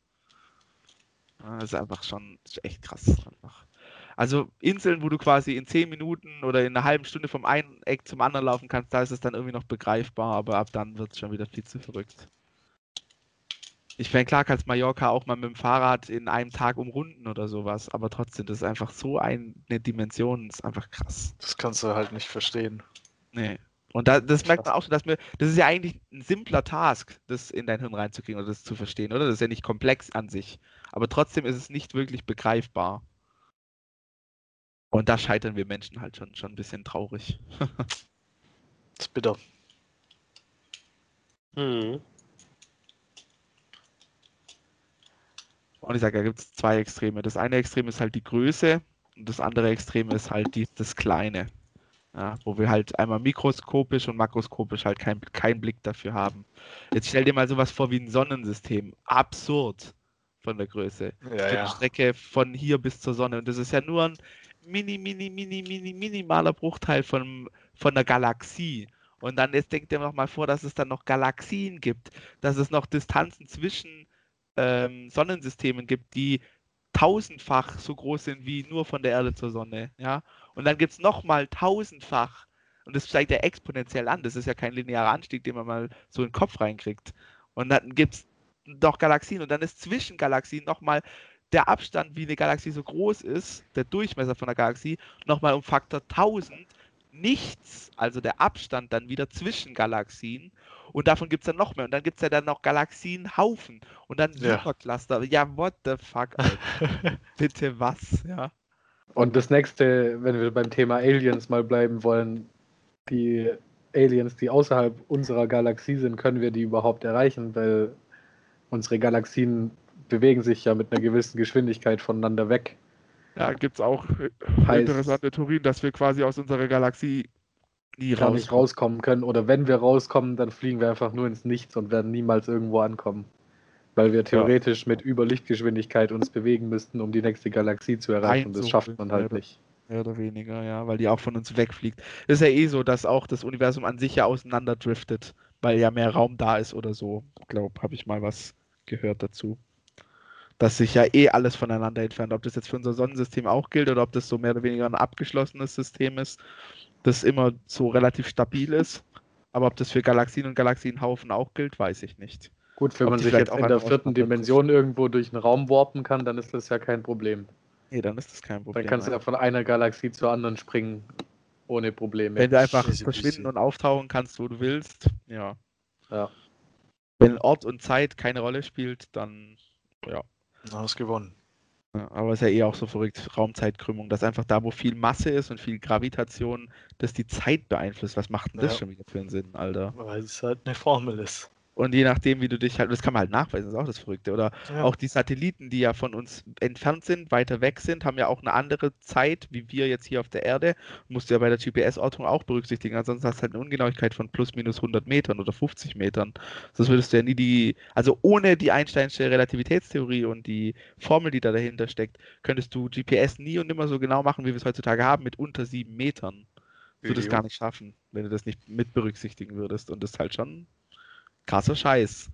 Das ist einfach schon ist echt krass. Einfach. Also Inseln, wo du quasi in 10 Minuten oder in einer halben Stunde vom einen Eck zum anderen laufen kannst, da ist es dann irgendwie noch begreifbar, aber ab dann wird es schon wieder viel zu verrückt. Ich meine, klar kannst Mallorca auch mal mit dem Fahrrad in einem Tag umrunden oder sowas, aber trotzdem, das ist einfach so eine Dimension, das ist einfach krass. Das kannst du halt nicht verstehen. Nee. Und da, das merkt man auch schon, dass mir, das ist ja eigentlich ein simpler Task, das in dein Hirn reinzukriegen oder das zu verstehen, oder? Das ist ja nicht komplex an sich. Aber trotzdem ist es nicht wirklich begreifbar. Und da scheitern wir Menschen halt schon, schon ein bisschen traurig. Das ist bitter. Hm. Und ich sage, da gibt es zwei Extreme. Das eine Extrem ist halt die Größe und das andere Extrem ist halt die, das Kleine. Ja, wo wir halt einmal mikroskopisch und makroskopisch halt keinen kein Blick dafür haben. Jetzt stell dir mal sowas vor wie ein Sonnensystem. Absurd von der Größe. Ja, ja. Strecke von hier bis zur Sonne. Und das ist ja nur ein mini, mini, mini, mini, minimaler Bruchteil von, von der Galaxie. Und dann jetzt denkt ihr noch mal vor, dass es dann noch Galaxien gibt, dass es noch Distanzen zwischen ähm, Sonnensystemen gibt, die tausendfach so groß sind wie nur von der Erde zur Sonne. Ja? Und dann gibt es nochmal tausendfach. Und das steigt ja exponentiell an. Das ist ja kein linearer Anstieg, den man mal so in den Kopf reinkriegt. Und dann gibt es noch Galaxien und dann ist zwischen Galaxien nochmal der Abstand, wie eine Galaxie so groß ist, der Durchmesser von der Galaxie, nochmal um Faktor 1000 nichts, also der Abstand dann wieder zwischen Galaxien. Und davon gibt es dann noch mehr. Und dann gibt es ja dann noch Galaxienhaufen. Und dann Ja. Supercluster. Ja, what the fuck, Alter. Bitte was, ja. Und das nächste, wenn wir beim Thema Aliens mal bleiben wollen, die Aliens, die außerhalb unserer Galaxie sind, können wir die überhaupt erreichen, weil unsere Galaxien bewegen sich ja mit einer gewissen Geschwindigkeit voneinander weg. Ja, gibt es auch äh, Heißt- interessante Theorien, dass wir quasi aus unserer Galaxie nie Gar raus. nicht rauskommen können. Oder wenn wir rauskommen, dann fliegen wir einfach nur ins Nichts und werden niemals irgendwo ankommen. Weil wir theoretisch mit Überlichtgeschwindigkeit uns bewegen müssten, um die nächste Galaxie zu erreichen. Das schafft man halt nicht. Mehr oder weniger, ja, weil die auch von uns wegfliegt. Ist ja eh so, dass auch das Universum an sich ja auseinanderdriftet, weil ja mehr Raum da ist oder so. Ich glaube, habe ich mal was gehört dazu. Dass sich ja eh alles voneinander entfernt. Ob das jetzt für unser Sonnensystem auch gilt oder ob das so mehr oder weniger ein abgeschlossenes System ist, das immer so relativ stabil ist. Aber ob das für Galaxien und Galaxienhaufen auch gilt, weiß ich nicht. Gut, wenn Ob man sich jetzt auch in der vierten Dimension irgendwo durch den Raum warpen kann, dann ist das ja kein Problem. Nee, dann ist das kein Problem. Dann kannst du ja von einer Galaxie zur anderen springen, ohne Probleme. Wenn du einfach Easy verschwinden und auftauchen kannst, wo du willst, ja. Ja. Wenn Ort und Zeit keine Rolle spielt, dann ja. Du hast gewonnen. Ja, Aber ist ja eh auch so verrückt, Raumzeitkrümmung, dass einfach da, wo viel Masse ist und viel Gravitation, dass die Zeit beeinflusst. Was macht denn das Ja. schon wieder für einen Sinn, Alter? Weil es halt eine Formel ist. Und je nachdem, wie du dich halt, das kann man halt nachweisen, das ist auch das Verrückte. Oder Ja. auch die Satelliten, die ja von uns entfernt sind, weiter weg sind, haben ja auch eine andere Zeit, wie wir jetzt hier auf der Erde. Musst du ja bei der GPS-Ortung auch berücksichtigen. Ansonsten hast du halt eine Ungenauigkeit von plus minus 100 Metern oder 50 Metern. Sonst würdest du ja nie die, also ohne die Einsteinsche Relativitätstheorie und die Formel, die da dahinter steckt, könntest du GPS nie und nimmer so genau machen, wie wir es heutzutage haben, mit unter sieben Metern. Du würdest gar nicht schaffen, wenn du das nicht mit berücksichtigen würdest. Und das ist halt schon krasser Scheiß.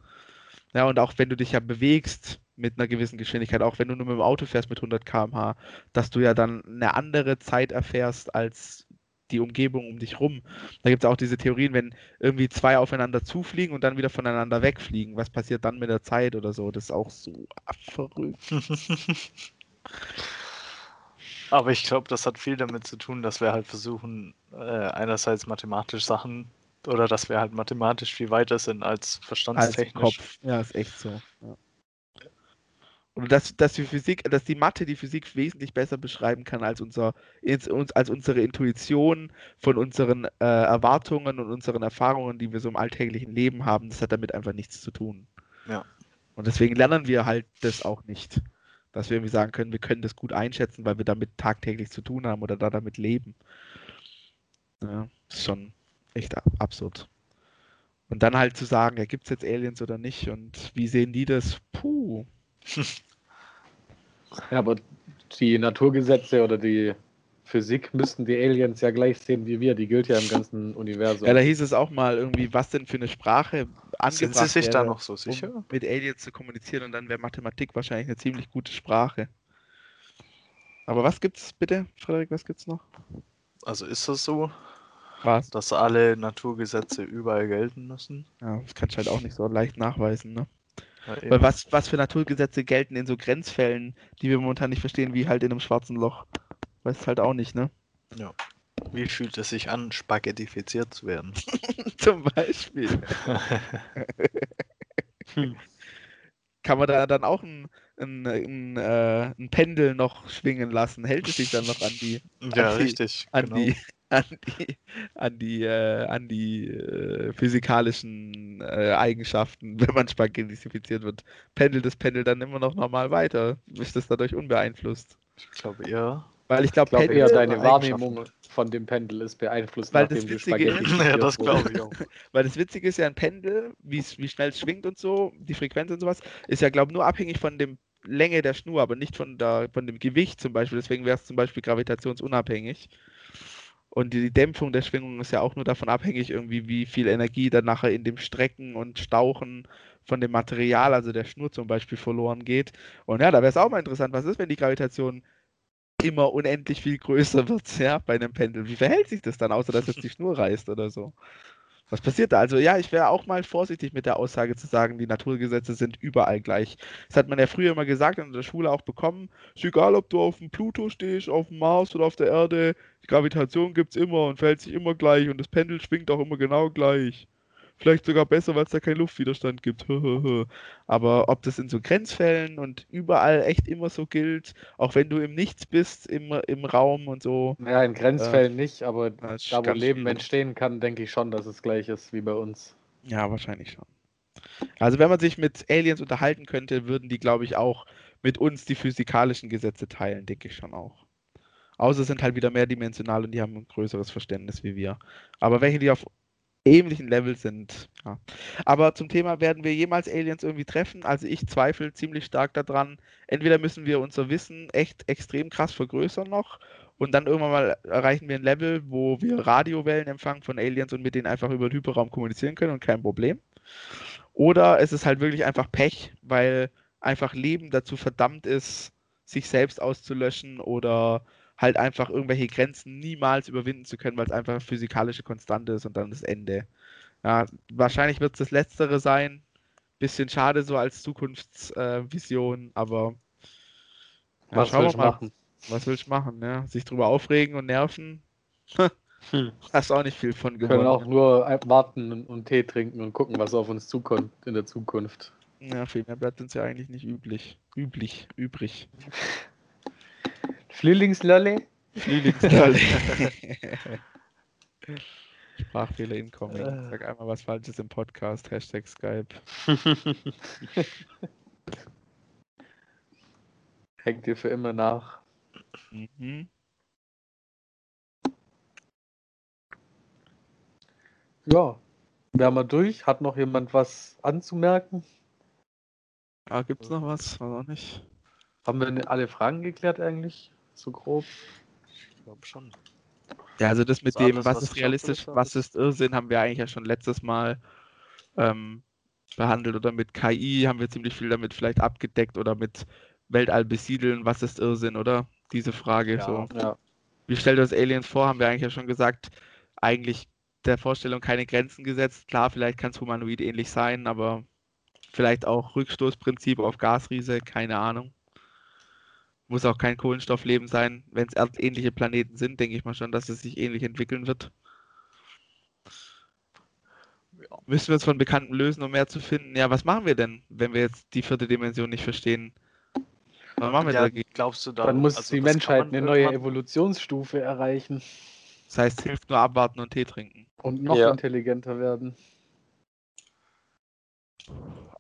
Ja, und auch wenn du dich ja bewegst mit einer gewissen Geschwindigkeit, auch wenn du nur mit dem Auto fährst mit 100 km/h, dass du ja dann eine andere Zeit erfährst als die Umgebung um dich rum. Da gibt es auch diese Theorien, wenn irgendwie zwei aufeinander zufliegen und dann wieder voneinander wegfliegen. Was passiert dann mit der Zeit oder so? Das ist auch so verrückt. Aber ich glaube, das hat viel damit zu tun, dass wir halt versuchen, äh, einerseits mathematisch Sachen oder dass wir halt mathematisch viel weiter sind als Als verstandstechnisch. Kopf. Ja, ist echt so. Ja. Und dass, dass die Physik, dass die Mathe die Physik wesentlich besser beschreiben kann als unser, als unsere Intuition von unseren äh, Erwartungen und unseren Erfahrungen, die wir so im alltäglichen Leben haben, das hat damit einfach nichts zu tun. Ja. Und deswegen lernen wir halt das auch nicht. Dass wir irgendwie sagen können, wir können das gut einschätzen, weil wir damit tagtäglich zu tun haben oder da damit leben. Ja, ist schon echt ab- absurd. Und dann halt zu sagen, ja, gibt es jetzt Aliens oder nicht und wie sehen die das? Puh. Ja, aber die Naturgesetze oder die Physik müssten die Aliens ja gleich sehen wie wir. Die gilt ja im ganzen Universum. Ja, da hieß es auch mal irgendwie, was denn für eine Sprache angebracht Sind Sie sich da wäre, noch so sicher? um mit Aliens zu kommunizieren und dann wäre Mathematik wahrscheinlich eine ziemlich gute Sprache. Aber was gibt's bitte, Frederik, was gibt's noch? Also ist das so, Was? dass alle Naturgesetze überall gelten müssen? Ja, das kannst du halt auch nicht so leicht nachweisen, ne? Ja, Weil was, was für Naturgesetze gelten in so Grenzfällen, die wir momentan nicht verstehen, wie halt in einem schwarzen Loch? Weißt halt auch nicht, ne? Wie fühlt es sich an, spaghettifiziert zu werden? Zum Beispiel. Hm. Kann man da dann auch ein, ein, ein, äh, ein Pendel noch schwingen lassen? Hält es sich dann noch an die, Ja, An die- richtig. an genau. die, an die, an die, äh, an die äh, physikalischen äh, Eigenschaften, wenn man spaghettifiziert wird? Pendelt das Pendel dann immer noch normal weiter? Ist das dadurch unbeeinflusst? Ich glaube eher. Weil ich glaube, Pendel, eher, deine. Wahrnehmung von dem Pendel ist beeinflusst, Weil nachdem das du Witzige ist- Spaghetti Ja, das glaube ich auch. Weil das Witzige ist ja, ein Pendel, wie es- wie schnell es schwingt und so, die Frequenz und sowas, ist ja, glaube ich, nur abhängig von dem Länge der Schnur, aber nicht von, der, von dem Gewicht zum Beispiel. Deswegen wäre es zum Beispiel gravitationsunabhängig. Und die Dämpfung der Schwingung ist ja auch nur davon abhängig, irgendwie, wie viel Energie dann nachher in dem Strecken und Stauchen von dem Material, also der Schnur zum Beispiel, verloren geht. Und ja, da wäre es auch mal interessant, was ist, wenn die Gravitation immer unendlich viel größer wird, ja, bei einem Pendel. Wie verhält sich das dann, außer dass jetzt die Schnur reißt oder so? Was passiert da? Also ja, ich wäre auch mal vorsichtig mit der Aussage zu sagen, die Naturgesetze sind überall gleich. Das hat man ja früher immer gesagt und in der Schule auch bekommen. Ist egal, ob du auf dem Pluto stehst, auf dem Mars oder auf der Erde, die Gravitation gibt es immer und verhält sich immer gleich und das Pendel schwingt auch immer genau gleich. Vielleicht sogar besser, weil es da keinen Luftwiderstand gibt. Aber ob das in so Grenzfällen und überall echt immer so gilt, auch wenn du im Nichts bist, im, im Raum und so, Ja, in Grenzfällen nicht, aber da, wo Leben schwierig. entstehen kann, denke ich schon, dass es gleich ist wie bei uns. Ja, wahrscheinlich schon. Also wenn man sich mit Aliens unterhalten könnte, würden die, glaube ich, auch mit uns die physikalischen Gesetze teilen, denke ich schon auch. Außer sind halt wieder mehrdimensional und die haben ein größeres Verständnis wie wir. Aber welche, die auf ähnlichen Level sind, ja. Aber zum Thema, werden wir jemals Aliens irgendwie treffen? Also ich zweifle ziemlich stark daran. Entweder müssen wir unser Wissen echt extrem krass vergrößern noch und dann irgendwann mal erreichen wir ein Level, wo wir Radiowellen empfangen von Aliens und mit denen einfach über den Hyperraum kommunizieren können und kein Problem. Oder es ist halt wirklich einfach Pech, weil einfach Leben dazu verdammt ist, sich selbst auszulöschen oder halt einfach irgendwelche Grenzen niemals überwinden zu können, weil es einfach eine physikalische Konstante ist und dann das Ende. Ja, wahrscheinlich wird es das Letztere sein. Bisschen schade so als Zukunftsvision, aber ja, Was willst du mal. machen? Was willst du machen? Ja? Sich drüber aufregen und nerven? Hm. Hast auch nicht viel von Wir können gewonnen. auch nur ein- warten und- und Tee trinken und gucken, was auf uns zukommt in der Zukunft. Ja, viel mehr bleibt uns ja eigentlich nicht üblich. Üblich, übrig. Flühlingslölle? Frühlingslolli. Sprachfehler incoming. Sag einmal was Falsches im Podcast. Hashtag Skype. Hängt dir für immer nach. Mhm. Ja, wären wir durch. Hat noch jemand was anzumerken? Ah, gibt's noch was? Weiß auch nicht. Haben wir alle Fragen geklärt eigentlich? So grob? Ich glaube schon. Ja, also das mit So dem, alles, was was ist realistisch, was ist Irrsinn, haben wir eigentlich ja schon letztes Mal ähm, behandelt oder mit KI haben wir ziemlich viel damit vielleicht abgedeckt oder mit Weltall besiedeln, was ist Irrsinn, oder? Diese Frage Ja. so. Ja. Wie stellt ihr das Aliens vor? Haben wir eigentlich ja schon gesagt, eigentlich der Vorstellung keine Grenzen gesetzt. Klar, vielleicht kann es humanoid ähnlich sein, aber vielleicht auch Rückstoßprinzip auf Gasriese, keine Ahnung. Muss auch kein Kohlenstoffleben sein. Wenn es erdähnliche Planeten sind, denke ich mal schon, dass es sich ähnlich entwickeln wird. Ja. Müssen wir uns von Bekannten lösen, um mehr zu finden? Ja, was machen wir denn, wenn wir jetzt die vierte Dimension nicht verstehen? Was machen wir Ja, dagegen? glaubst du da? Dann muss also die Menschheit eine neue Evolutionsstufe erreichen Das heißt, hilft nur abwarten und Tee trinken. und noch Ja. intelligenter werden.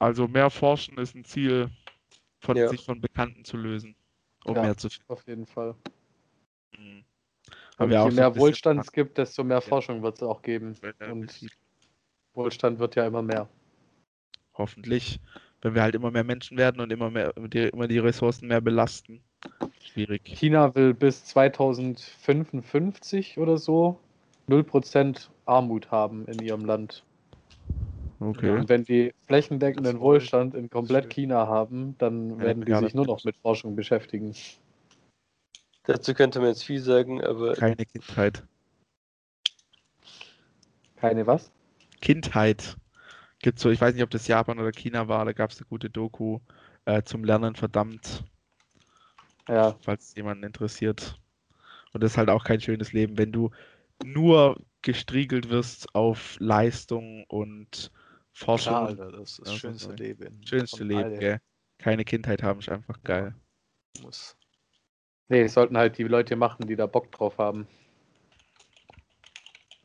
Also mehr forschen ist ein Ziel, von Ja. sich von Bekannten zu lösen, um Ja. mehr zu finden. Auf jeden Fall. Mhm. Und je mehr Wohlstand es gibt, desto mehr Ja. Forschung wird es auch geben. Und. Wohlstand wird ja immer mehr. Hoffentlich, wenn wir halt immer mehr Menschen werden und immer mehr die, immer die Ressourcen mehr belasten. Schwierig. China will bis 2055 oder so 0% Armut haben in ihrem Land. Okay. Und wenn die flächendeckenden Wohlstand in komplett China haben, dann werden die sich nur noch mit Forschung beschäftigen. Dazu könnte man jetzt viel sagen, aber Keine Kindheit. Keine was? Kindheit. Gibt's so, ich weiß nicht, ob das Japan oder China war, da gab es eine gute Doku äh, zum Lernen verdammt, Ja, falls es jemanden interessiert. Und das ist halt auch kein schönes Leben, wenn du nur gestriegelt wirst auf Leistung und Forschung. Klar, Alter, das ist das schönste. Leben. Schönste Leben, gell? Keine Kindheit haben, ist einfach geil. Muss. nee, das sollten halt die Leute machen, die da Bock drauf haben.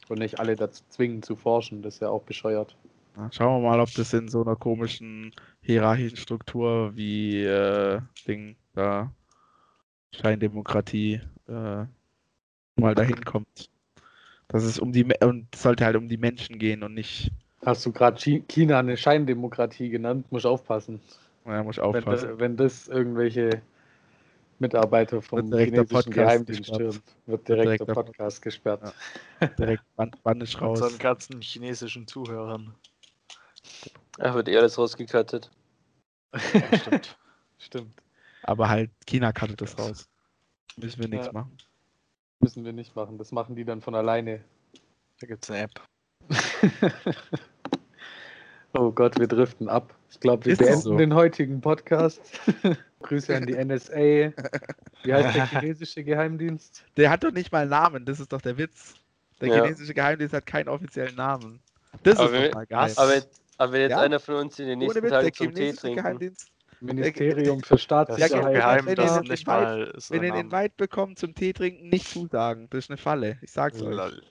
Und nicht alle dazu zwingen zu forschen, das ist ja auch bescheuert. Ja, schauen wir mal, ob das in so einer komischen hierarchischen Struktur wie äh, Ding da Scheindemokratie äh, mal dahin kommt. Dass es um die und es sollte halt um die Menschen gehen und nicht, Hast du gerade China eine Scheindemokratie genannt? Muss aufpassen. naja, muss Wenn, aufpassen. da, wenn das irgendwelche Mitarbeiter vom direkt chinesischen Podcast Geheimdienst stürmt, wird direkt, direkt der Podcast gesperrt. Direkt Bann, Bann ist raus. Unseren ganzen chinesischen Zuhörern. ach, wird eh alles rausgekattet. Stimmt. Stimmt. Aber halt, China cuttet das raus. Müssen wir nichts Ja. machen. Müssen wir nicht machen. Das machen die dann von alleine. Da gibt es eine App. oh Gott, wir driften ab. Ich glaube, wir Ist beenden so? den heutigen Podcast. Grüße an die NSA. Wie heißt der chinesische Geheimdienst? Der hat doch nicht mal einen Namen, das ist doch der Witz. Der Ja. chinesische Geheimdienst hat keinen offiziellen Namen. Das Aber ist wenn- doch mal geil. Aber, jetzt- aber wenn jetzt Ja? einer von uns in den nächsten Witz, der Tagen zum Tee chinesische trinken. Geheimdienst, Ministerium für Staatssicherheit. Ja, Wenn ihr den Invite- wenn ihr den Invite bekommt zum Tee trinken, nicht zusagen. Das ist eine Falle. Ich sag's euch.